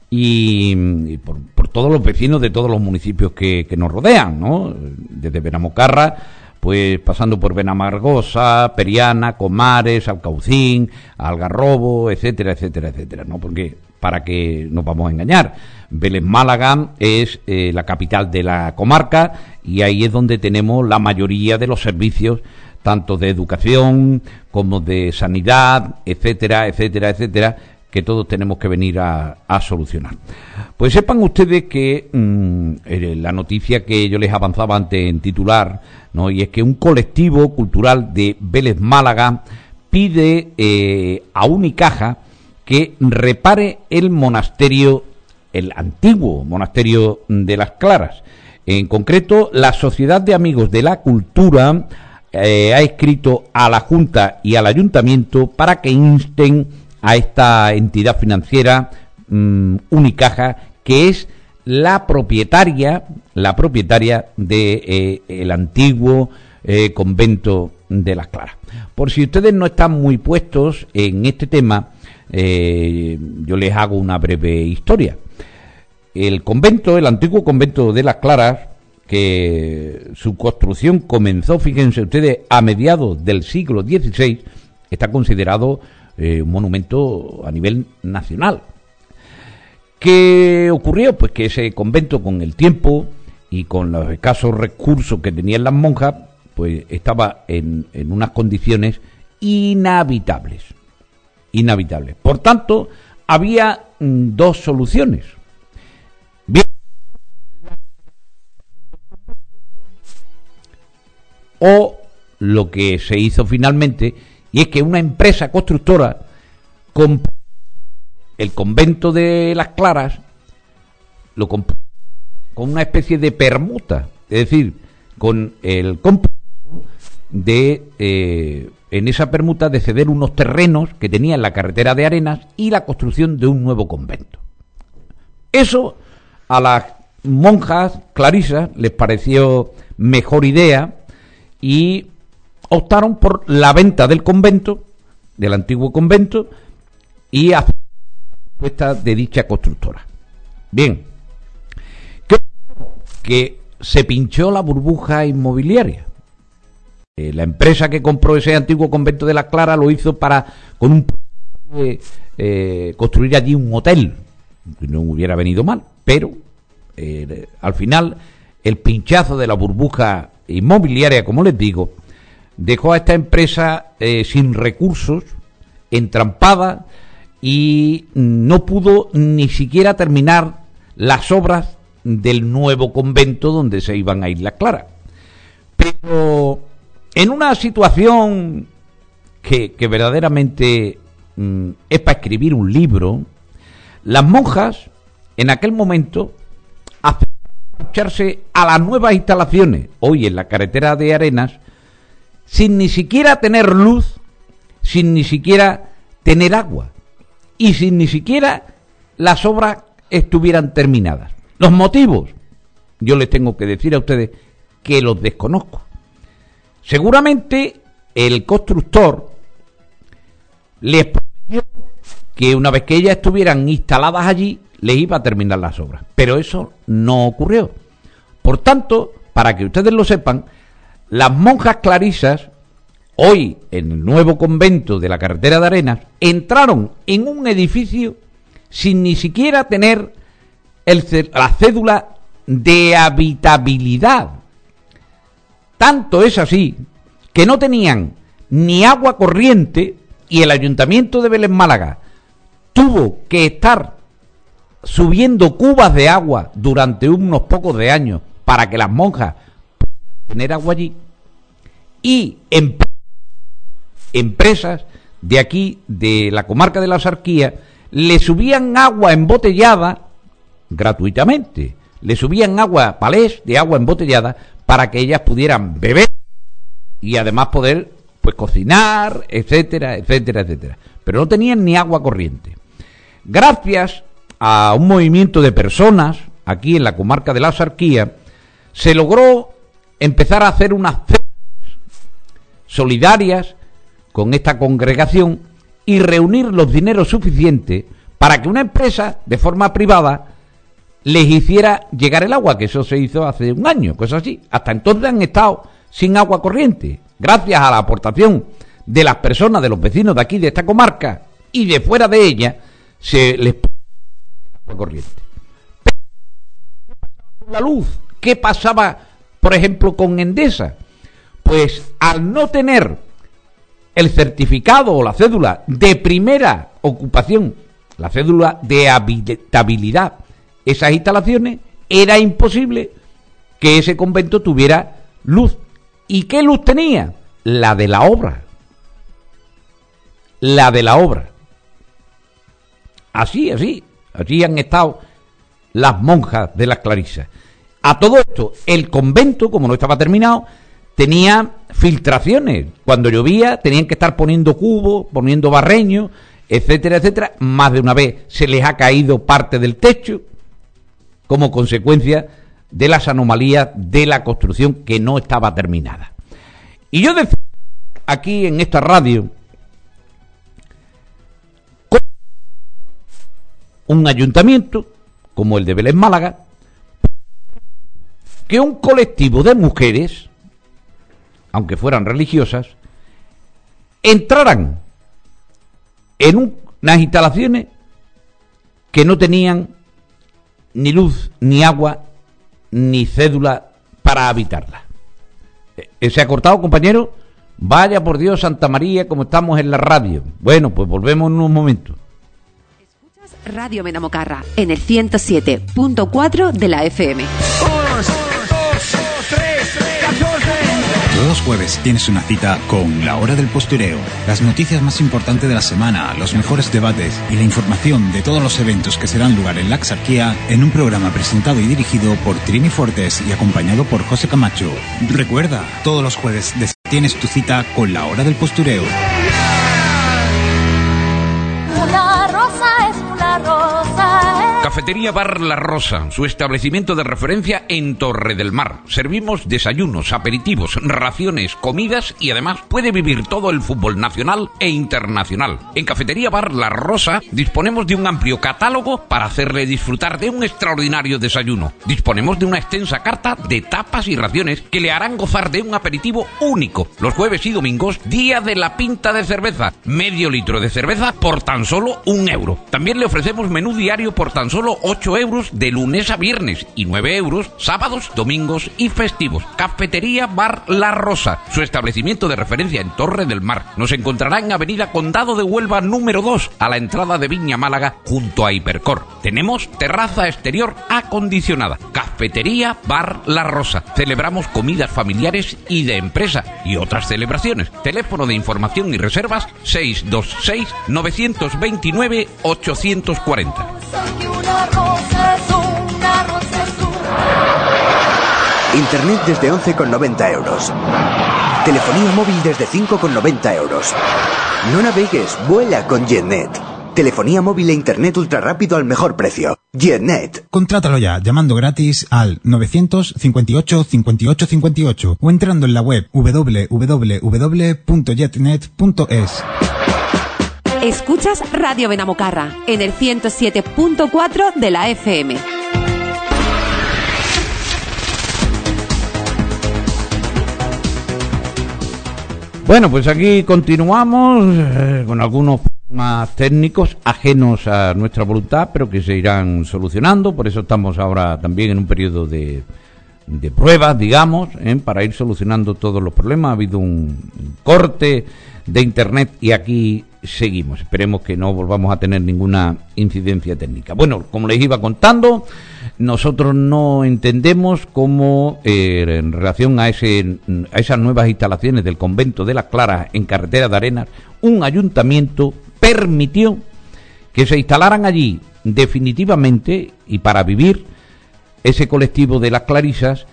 y, por, todos los vecinos de todos los municipios que, nos rodean, ¿no? Desde Benamocarra, pues pasando por Benamargosa, Periana, Comares, Alcaucín, Algarrobo, etcétera, etcétera, etcétera, ¿no? Porque para que nos vamos a engañar. Vélez Málaga es eh, la capital de la comarca y ahí es donde tenemos la mayoría de los servicios, tanto de educación como de sanidad, etcétera, etcétera, etcétera, que todos tenemos que venir a, solucionar. Pues sepan ustedes que mm, eh, la noticia que yo les avanzaba antes en titular, ¿no? y es que un colectivo cultural de Vélez Málaga pide eh, a Unicaja que repare el monasterio, el antiguo monasterio de las Claras. En concreto, la Sociedad de Amigos de la Cultura eh, ha escrito a la Junta y al Ayuntamiento para que insten a esta entidad financiera mm, Unicaja, que es la propietaria, la propietaria de eh, antiguo eh, convento de las Claras. Por si ustedes no están muy puestos en este tema, eh, yo les hago una breve historia. El convento, el antiguo convento de las Claras, que su construcción comenzó, fíjense ustedes, a mediados del siglo XVI, está considerado eh, un monumento a nivel nacional. ¿Qué ocurrió? Pues que ese convento con el tiempo y con los escasos recursos que tenían las monjas, pues estaba en, en unas condiciones inhabitables Por tanto, había mm, dos soluciones. O lo que se hizo finalmente, y es que una empresa constructora compró el convento de las Claras, lo compró con una especie de permuta, es decir, con el de eh, en esa permuta de ceder unos terrenos que tenía en la carretera de Arenas y la construcción de un nuevo convento. Eso a las monjas clarisas les pareció mejor idea y optaron por la venta del convento, del antiguo convento, y la de dicha constructora. Bien, que se pinchó la burbuja inmobiliaria. Eh, la empresa que compró ese antiguo convento de la Clara lo hizo para con un eh, construir allí un hotel. No hubiera venido mal, pero eh, al final el pinchazo de la burbuja inmobiliaria, como les digo, dejó a esta empresa sin recursos, entrampada y no pudo ni siquiera terminar las obras del nuevo convento donde se iban a ir las Claras. Pero en una situación que, verdaderamente mm, es para escribir un libro, las monjas en aquel momento marcharse a las nuevas instalaciones, hoy en la carretera de Arenas, sin ni siquiera tener luz, sin ni siquiera tener agua y sin ni siquiera las obras estuvieran terminadas. Los motivos, yo les tengo que decir a ustedes que los desconozco. Seguramente el constructor les prometió que una vez que ellas estuvieran instaladas allí, les iba a terminar las obras. Pero eso no ocurrió. Por tanto, para que ustedes lo sepan, las monjas clarisas, hoy en el nuevo convento de la carretera de Arenas, entraron en un edificio sin ni siquiera tener la cédula de habitabilidad. Tanto es así que no tenían ni agua corriente y el ayuntamiento de Belén Málaga tuvo que estar subiendo cubas de agua durante unos pocos de años para que las monjas pudieran tener agua allí y empresas de aquí, de la comarca de la Sarquía, le subían agua embotellada gratuitamente. Le subían agua, palés de agua embotellada para que ellas pudieran beber y además poder pues cocinar, etcétera, etcétera, etcétera. Pero no tenían ni agua corriente. Gracias a un movimiento de personas aquí en la comarca de la Sarquía, se logró empezar a hacer unas solidarias con esta congregación y reunir los dineros suficientes para que una empresa de forma privada les hiciera llegar el agua, que eso se hizo hace un año, cosas así. Hasta entonces han estado sin agua corriente, gracias a la aportación de las personas, de los vecinos de aquí, de esta comarca, y de fuera de ella, se les el agua corriente. La luz, ¿qué pasaba, por ejemplo, con Endesa? Pues al no tener el certificado o la cédula de primera ocupación, la cédula de habitabilidad esas instalaciones, era imposible que ese convento tuviera luz. ¿Y qué luz tenía? La de la obra. La de la obra. Así, así. Así han estado las monjas de las clarisas. A todo esto, el convento, como no estaba terminado, tenía filtraciones. Cuando llovía, tenían que estar poniendo cubos, poniendo barreños, etcétera, etcétera. Más de una vez se les ha caído parte del techo como consecuencia de las anomalías de la construcción que no estaba terminada. Y yo decía aquí en esta radio, un ayuntamiento como el de Belén Málaga, que un colectivo de mujeres, aunque fueran religiosas, entraran en unas instalaciones que no tenían ni luz, ni agua, ni cédula para habitarla. Eh, ¿Se ha cortado, compañero? Vaya por Dios, Santa María, como estamos en la radio. Bueno, pues volvemos en un momento. Escuchas Radio Menamocarra en el 107.4 de la FM. Todos los jueves tienes una cita con La Hora del Postureo, las noticias más importantes de la semana, los mejores debates y la información de todos los eventos que serán lugar en la Axarquía en un programa presentado y dirigido por Trini Fortes y acompañado por José Camacho. Recuerda, todos los jueves tienes tu cita con La Hora del Postureo. Rosa es rosa. Cafetería Bar La Rosa, su establecimiento de referencia en Torre del Mar. Servimos desayunos, aperitivos, raciones, comidas y además puede vivir todo el fútbol nacional e internacional. En Cafetería Bar La Rosa disponemos de un amplio catálogo para hacerle disfrutar de un extraordinario desayuno. Disponemos de una extensa carta de tapas y raciones que le harán gozar de un aperitivo único. Los jueves y domingos, día de la pinta de cerveza. Medio litro de cerveza por tan solo un euro. También le ofrecemos menú diario por tan solo 8 euros de lunes a viernes y 9 euros sábados, domingos y festivos. Cafetería Bar La Rosa, su establecimiento de referencia en Torre del Mar. Nos encontrará en Avenida Condado de Huelva número 2, a la entrada de Viña Málaga, junto a Hipercor. Tenemos terraza exterior acondicionada. Cafetería Bar La Rosa. Celebramos comidas familiares y de empresa y otras celebraciones. Teléfono de información y reservas 626 929 840. Internet desde 11,90 euros. Telefonía móvil desde 5,90 euros. No navegues, vuela con JetNet. Telefonía móvil e internet ultra rápido al mejor precio. JetNet. Contrátalo ya llamando gratis al 958 58 58 o entrando en la web www.jetnet.es. Escuchas Radio Benamocarra en el 107.4 de la FM. Bueno, pues aquí continuamos eh, con algunos más técnicos ajenos a nuestra voluntad, pero que se irán solucionando. Por eso estamos ahora también en un periodo de, de pruebas, digamos, ¿eh? para ir solucionando todos los problemas. Ha habido un corte de internet y aquí seguimos. Esperemos que no volvamos a tener ninguna incidencia técnica. Bueno, como les iba contando, nosotros no entendemos cómo eh, en relación a, ese, a esas nuevas instalaciones del convento de las Claras en carretera de Arenas, un ayuntamiento permitió que se instalaran allí definitivamente y para vivir ese colectivo de las Clarisas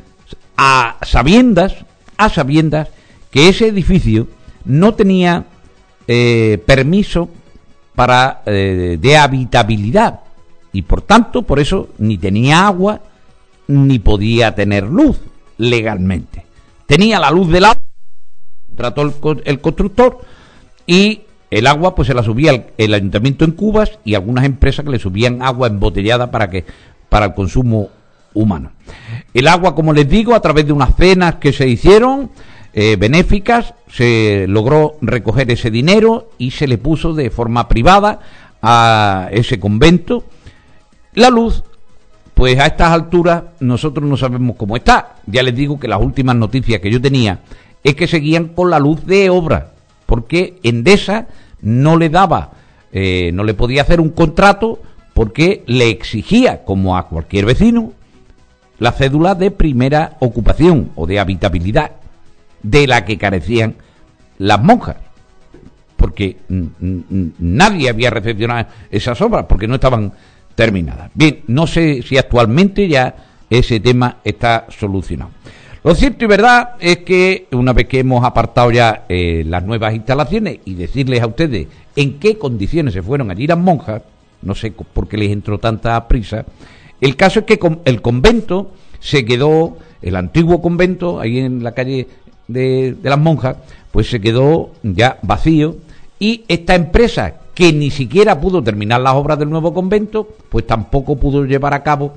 a sabiendas, a sabiendas que ese edificio no tenía eh, permiso para eh, de habitabilidad y por tanto por eso ni tenía agua ni podía tener luz legalmente. Tenía la luz del agua, trató el, el constructor y el agua pues se la subía el, el ayuntamiento en cubas y algunas empresas que le subían agua embotellada para que para el consumo humano. El agua, como les digo, a través de unas cenas que se hicieron eh, benéficas, se logró recoger ese dinero y se le puso de forma privada a ese convento. La luz, pues a estas alturas nosotros no sabemos cómo está. Ya les digo que las últimas noticias que yo tenía es que seguían con la luz de obra, porque Endesa no le daba, eh, no le podía hacer un contrato porque le exigía, como a cualquier vecino, la cédula de primera ocupación o de habitabilidad de la que carecían las monjas porque nadie había recepcionado esas obras porque no estaban terminadas. Bien, no sé si actualmente ya ese tema está solucionado. Lo cierto y verdad es que una vez que hemos apartado ya eh, las nuevas instalaciones y decirles a ustedes en qué condiciones se fueron allí las monjas, no sé por qué les entró tanta prisa, el caso es que el convento se quedó, el antiguo convento, ahí en la calle de, las monjas, pues se quedó ya vacío y esta empresa que ni siquiera pudo terminar las obras del nuevo convento, pues tampoco pudo llevar a cabo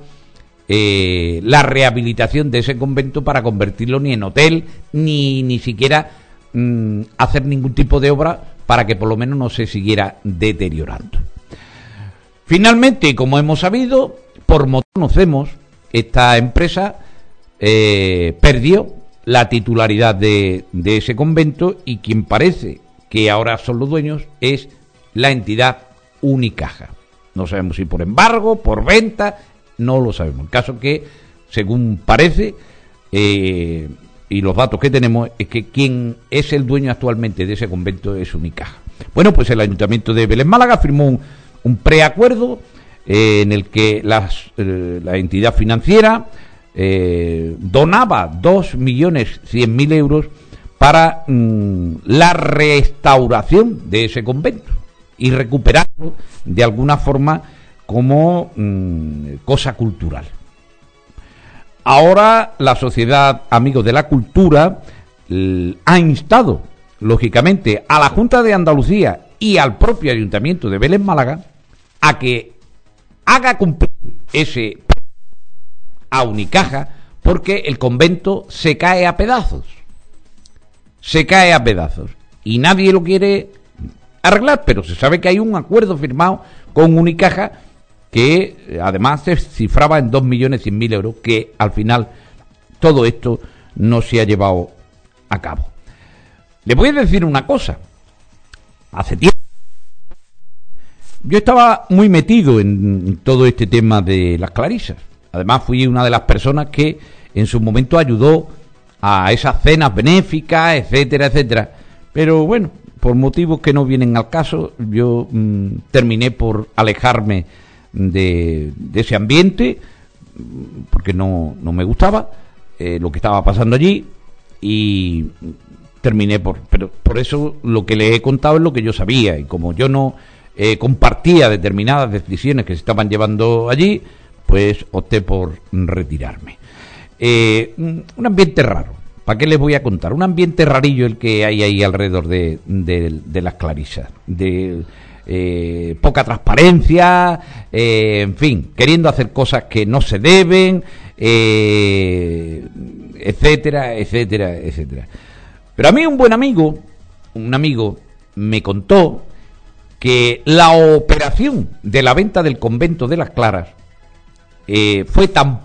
eh, la rehabilitación de ese convento para convertirlo ni en hotel, ni ni siquiera mm, hacer ningún tipo de obra para que por lo menos no se siguiera deteriorando. Finalmente, como hemos sabido, por motivos conocemos, esta empresa eh, perdió la titularidad de, ese convento y quien parece que ahora son los dueños es la entidad Unicaja. No sabemos si por embargo, por venta, no lo sabemos. El caso que, según parece, eh, y los datos que tenemos, es que quien es el dueño actualmente de ese convento es Unicaja. Bueno, pues el Ayuntamiento de Vélez Málaga firmó un, un preacuerdo eh, en el que las, eh, la entidad financiera eh, donaba 2.100.000 euros para mm, la restauración de ese convento y recuperarlo de alguna forma como mm, cosa cultural. Ahora la Sociedad Amigos de la Cultura l- ha instado, lógicamente, a la Junta de Andalucía y al propio Ayuntamiento de Vélez Málaga a que haga cumplir ese a Unicaja porque el convento se cae a pedazos. Se cae a pedazos. Y nadie lo quiere arreglar, pero se sabe que hay un acuerdo firmado con Unicaja que eh, además se cifraba en 2.100.000 euros, que al final todo esto no se ha llevado a cabo. Le voy a decir una cosa. Hace tiempo yo estaba muy metido en todo este tema de las clarisas. Además fui una de las personas que en su momento ayudó a esas cenas benéficas, etcétera, etcétera. Pero bueno, por motivos que no vienen al caso, yo mm, terminé por alejarme de, ese ambiente, mm, porque no, no me gustaba eh, lo que estaba pasando allí y terminé por... Pero por eso lo que le he contado es lo que yo sabía y como yo no eh, compartía determinadas decisiones que se estaban llevando allí, pues opté por retirarme. Eh, un ambiente raro. ¿Para qué les voy a contar? Un ambiente rarillo el que hay ahí alrededor de, de- las clarisas. De eh, poca transparencia, eh, en fin, queriendo hacer cosas que no se deben, etcétera, etcétera, etcétera. Pero a mí un buen amigo, un amigo me contó que la operación de la venta del convento de las Claras eh, fue tan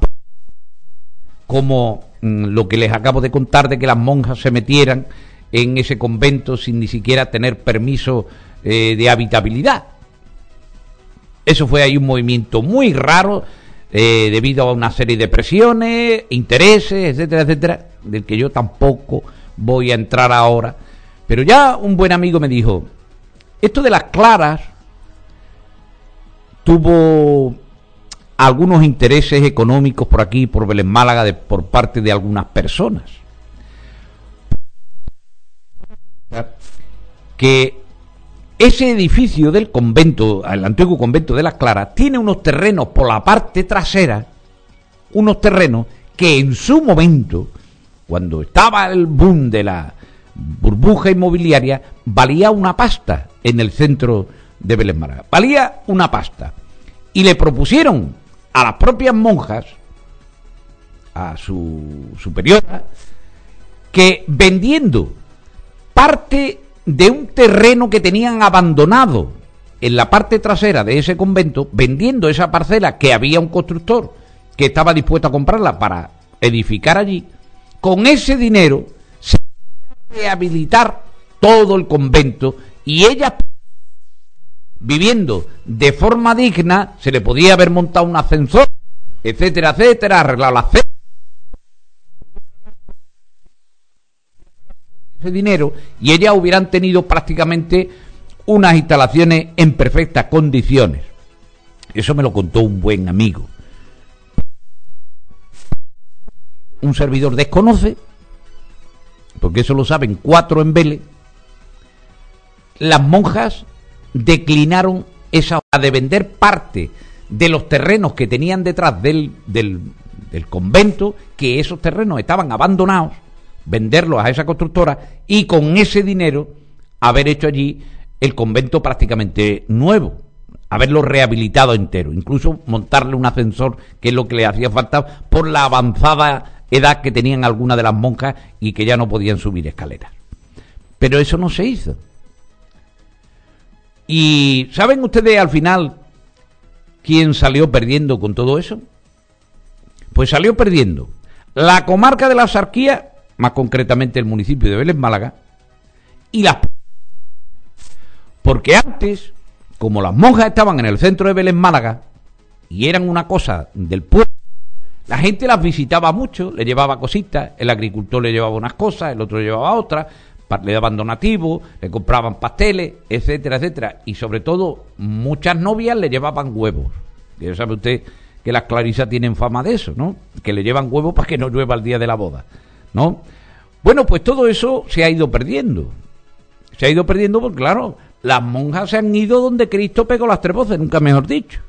como mm, lo que les acabo de contar de que las monjas se metieran en ese convento sin ni siquiera tener permiso eh, de habitabilidad. Eso fue ahí un movimiento muy raro eh, debido a una serie de presiones, intereses, etcétera, etcétera, del que yo tampoco voy a entrar ahora. Pero ya un buen amigo me dijo, esto de las claras tuvo algunos intereses económicos por aquí, por Belén Málaga, de, por parte de algunas personas. Que ese edificio del convento, el antiguo convento de las Claras, tiene unos terrenos por la parte trasera, unos terrenos que en su momento, cuando estaba el boom de la burbuja inmobiliaria, valía una pasta en el centro de Belén Málaga. Valía una pasta. Y le propusieron a las propias monjas, a su superiora, que vendiendo parte de un terreno que tenían abandonado en la parte trasera de ese convento, vendiendo esa parcela que había un constructor que estaba dispuesto a comprarla para edificar allí, con ese dinero se rehabilitar todo el convento y ella viviendo de forma digna, se le podía haber montado un ascensor, etcétera, etcétera, arreglar la ese dinero y ellas hubieran tenido prácticamente unas instalaciones en perfectas condiciones. Eso me lo contó un buen amigo. Un servidor desconoce, porque eso lo saben cuatro en Vélez, las monjas declinaron esa de vender parte de los terrenos que tenían detrás del, del, del convento, que esos terrenos estaban abandonados, venderlos a esa constructora y con ese dinero haber hecho allí el convento prácticamente nuevo, haberlo rehabilitado entero, incluso montarle un ascensor, que es lo que le hacía falta por la avanzada edad que tenían algunas de las monjas y que ya no podían subir escaleras. Pero eso no se hizo. ¿Y saben ustedes al final quién salió perdiendo con todo eso? Pues salió perdiendo la comarca de la Sarquía más concretamente el municipio de Vélez Málaga, y las... Porque antes, como las monjas estaban en el centro de Vélez Málaga, y eran una cosa del pueblo, la gente las visitaba mucho, le llevaba cositas, el agricultor le llevaba unas cosas, el otro le llevaba otras, le daban donativos, le compraban pasteles, etcétera, etcétera. Y sobre todo, muchas novias le llevaban huevos. Ya sabe usted que las clarisas tienen fama de eso, ¿no? Que le llevan huevos para que no llueva el día de la boda. ¿no? Bueno, pues todo eso se ha ido perdiendo. Se ha ido perdiendo porque, claro, las monjas se han ido donde Cristo pegó las tres voces, nunca mejor dicho.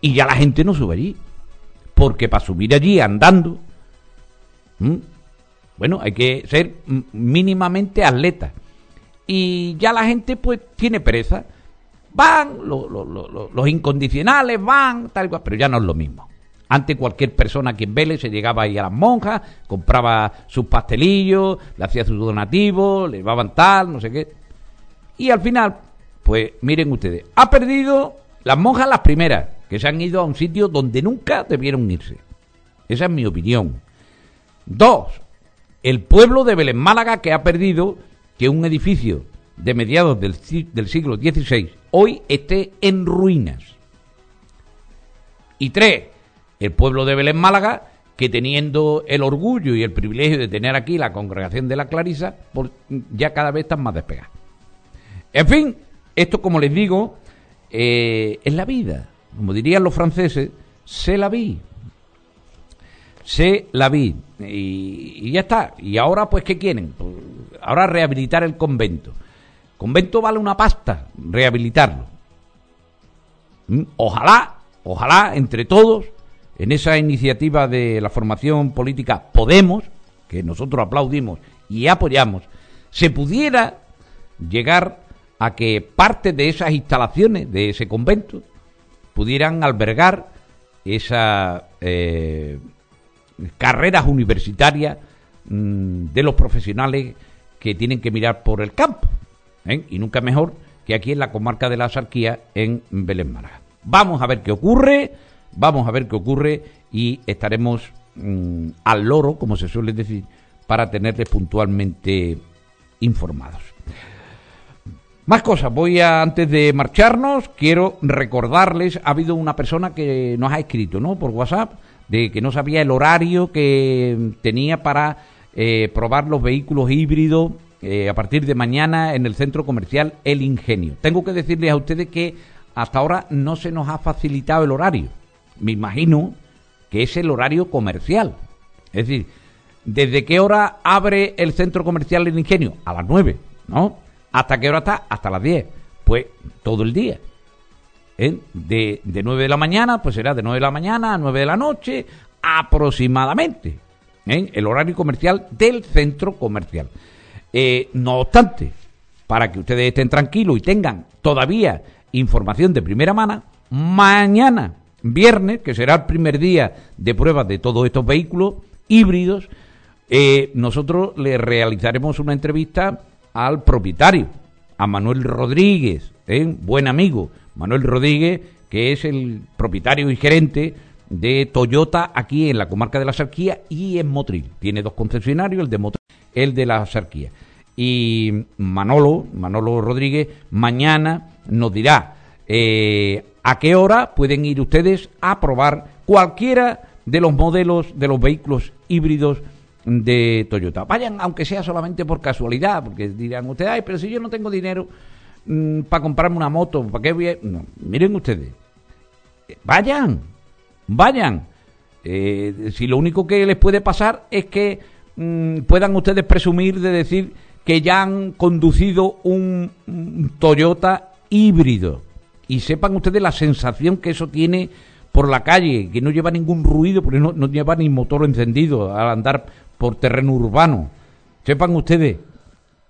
Y ya la gente no sube allí. Porque para subir allí andando, bueno, hay que ser mínimamente atleta. Y ya la gente pues tiene pereza. Van, los incondicionales van, tal cual, pero ya no es lo mismo. Antes cualquier persona aquí en se llegaba ahí a las monjas, compraba sus pastelillos, le hacía sus donativos, le llevaban tal, no sé qué. Y al final, pues miren ustedes, ha perdido las monjas las primeras, que se han ido a un sitio donde nunca debieron irse. Esa es mi opinión. Dos, el pueblo de Vélez Málaga que ha perdido que un edificio de mediados del, siglo XVI hoy esté en ruinas. Y tres, el pueblo de Belén Málaga, que teniendo el orgullo y el privilegio de tener aquí la congregación de la Clarisa, ya cada vez están más despegados. En fin, esto como les digo, eh, es la vida. Como dirían los franceses, se la vi. Se la vi. Y, ya está. Y ahora, pues, ¿qué quieren? Ahora rehabilitar el convento. convento vale una pasta, rehabilitarlo. ¿Mm? Ojalá, ojalá, entre todos, en esa iniciativa de la formación política Podemos, que nosotros aplaudimos y apoyamos, se pudiera llegar a que parte de esas instalaciones de ese convento pudieran albergar esas eh, carreras universitarias mm, de los profesionales que tienen que mirar por el campo. ¿eh? Y nunca mejor que aquí en la comarca de la Sarquía, en Belén. Vamos a ver qué ocurre, vamos a ver qué ocurre y estaremos mm, al loro, como se suele decir, para tenerles puntualmente informados. Más cosas, voy a, antes de marcharnos, quiero recordarles, ha habido una persona que nos ha escrito, ¿no? Por WhatsApp, de que no sabía el horario que tenía para eh, probar los vehículos híbridos eh, a partir de mañana en el centro comercial El Ingenio. Tengo que decirles a ustedes que hasta ahora no se nos ha facilitado el horario. Me imagino que es el horario comercial. Es decir, ¿desde qué hora abre el centro comercial El Ingenio? A las 9, ¿no? ¿Hasta qué hora está? Hasta las 10. Pues todo el día. ¿Eh? De, de 9 de la mañana, pues será de 9 de la mañana a 9 de la noche, aproximadamente. ¿eh? El horario comercial del centro comercial. Eh, no obstante, para que ustedes estén tranquilos y tengan todavía información de primera mano, mañana, viernes, que será el primer día de pruebas de todos estos vehículos híbridos, eh, nosotros le realizaremos una entrevista al propietario, a Manuel Rodríguez, buen amigo, Manuel Rodríguez, que es el propietario y gerente de Toyota aquí en la comarca de la Sarquía y en Motril. Tiene dos concesionarios, el de Motril, el de la Sarquía. Y Manolo, Manolo Rodríguez, mañana nos dirá eh, a qué hora pueden ir ustedes a probar cualquiera de los modelos de los vehículos híbridos de Toyota. Vayan, aunque sea solamente por casualidad, porque dirán ustedes, ay, pero si yo no tengo dinero mm, para comprarme una moto, ¿para qué miren ustedes, vayan, vayan. Eh, si lo único que les puede pasar es que mm, puedan ustedes presumir de decir que ya han conducido un, Toyota híbrido y sepan ustedes la sensación que eso tiene por la calle, que no lleva ningún ruido, porque no, no lleva ni motor encendido al andar por terreno urbano. Sepan ustedes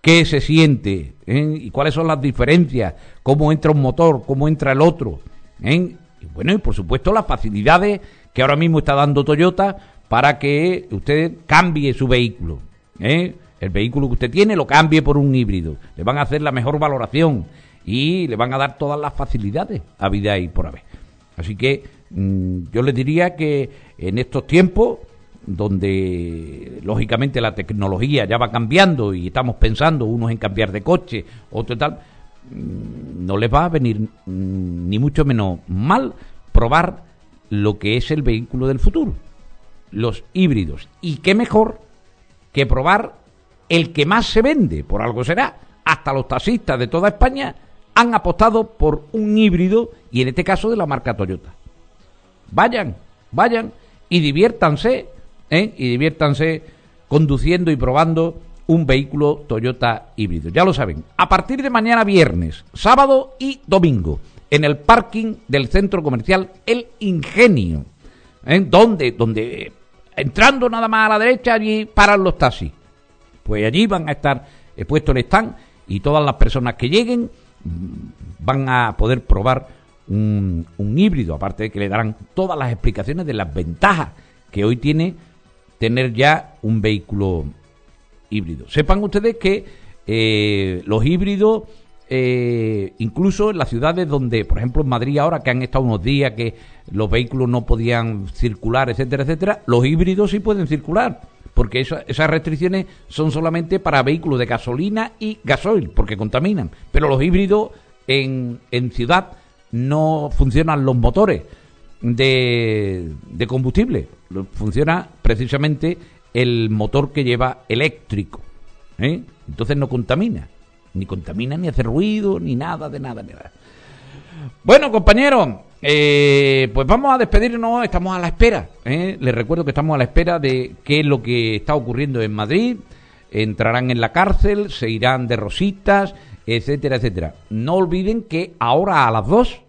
qué se siente ¿eh? y cuáles son las diferencias, cómo entra un motor, cómo entra el otro. ¿eh? Y bueno, y por supuesto las facilidades que ahora mismo está dando Toyota para que usted cambie su vehículo. ¿eh? El vehículo que usted tiene lo cambie por un híbrido. Le van a hacer la mejor valoración y le van a dar todas las facilidades a vida y por haber. Así que mm, yo les diría que en estos tiempos donde lógicamente la tecnología ya va cambiando y estamos pensando unos en cambiar de coche, otros tal, mm, no les va a venir mm, ni mucho menos mal probar lo que es el vehículo del futuro, los híbridos. Y qué mejor que probar el que más se vende, por algo será. Hasta los taxistas de toda España han apostado por un híbrido y en este caso de la marca Toyota. Vayan, vayan y diviértanse ¿eh? y diviértanse conduciendo y probando un vehículo Toyota híbrido. Ya lo saben, a partir de mañana viernes, sábado y domingo, en el parking del centro comercial El Ingenio, ¿eh? donde, donde entrando nada más a la derecha, allí paran los taxis. Pues allí van a estar puestos el stand y todas las personas que lleguen mm, van a poder probar un, un híbrido, aparte de que le darán todas las explicaciones de las ventajas que hoy tiene tener ya un vehículo híbrido. Sepan ustedes que eh, los híbridos, eh, incluso en las ciudades donde, por ejemplo en Madrid ahora, que han estado unos días que los vehículos no podían circular, etcétera, etcétera, los híbridos sí pueden circular. Porque esas restricciones son solamente para vehículos de gasolina y gasoil, porque contaminan. Pero los híbridos en, en ciudad no funcionan los motores de, de combustible funciona precisamente el motor que lleva eléctrico. ¿eh? Entonces no contamina. Ni contamina, ni hace ruido, ni nada, de nada, nada. Bueno, compañeros, eh, pues vamos a despedirnos, estamos a la espera. ¿eh? Les recuerdo que estamos a la espera de qué es lo que está ocurriendo en Madrid. Entrarán en la cárcel, se irán de rositas, etcétera, etcétera. No olviden que ahora a las dos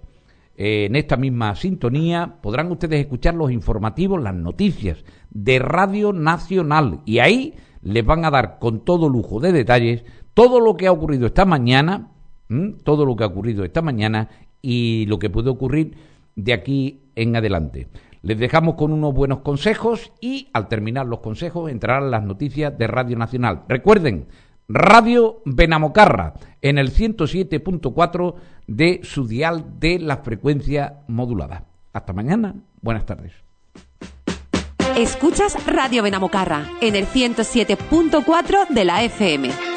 eh, en esta misma sintonía podrán ustedes escuchar los informativos, las noticias de Radio Nacional y ahí les van a dar con todo lujo de detalles todo lo que ha ocurrido esta mañana, todo lo que ha ocurrido esta mañana y lo que puede ocurrir de aquí en adelante. Les dejamos con unos buenos consejos y al terminar los consejos entrarán las noticias de Radio Nacional. Recuerden, Radio Benamocarra en el 107.4 de su dial de la frecuencia modulada. Hasta mañana, buenas tardes. Escuchas Radio Benamocarra en el 107.4 de la FM.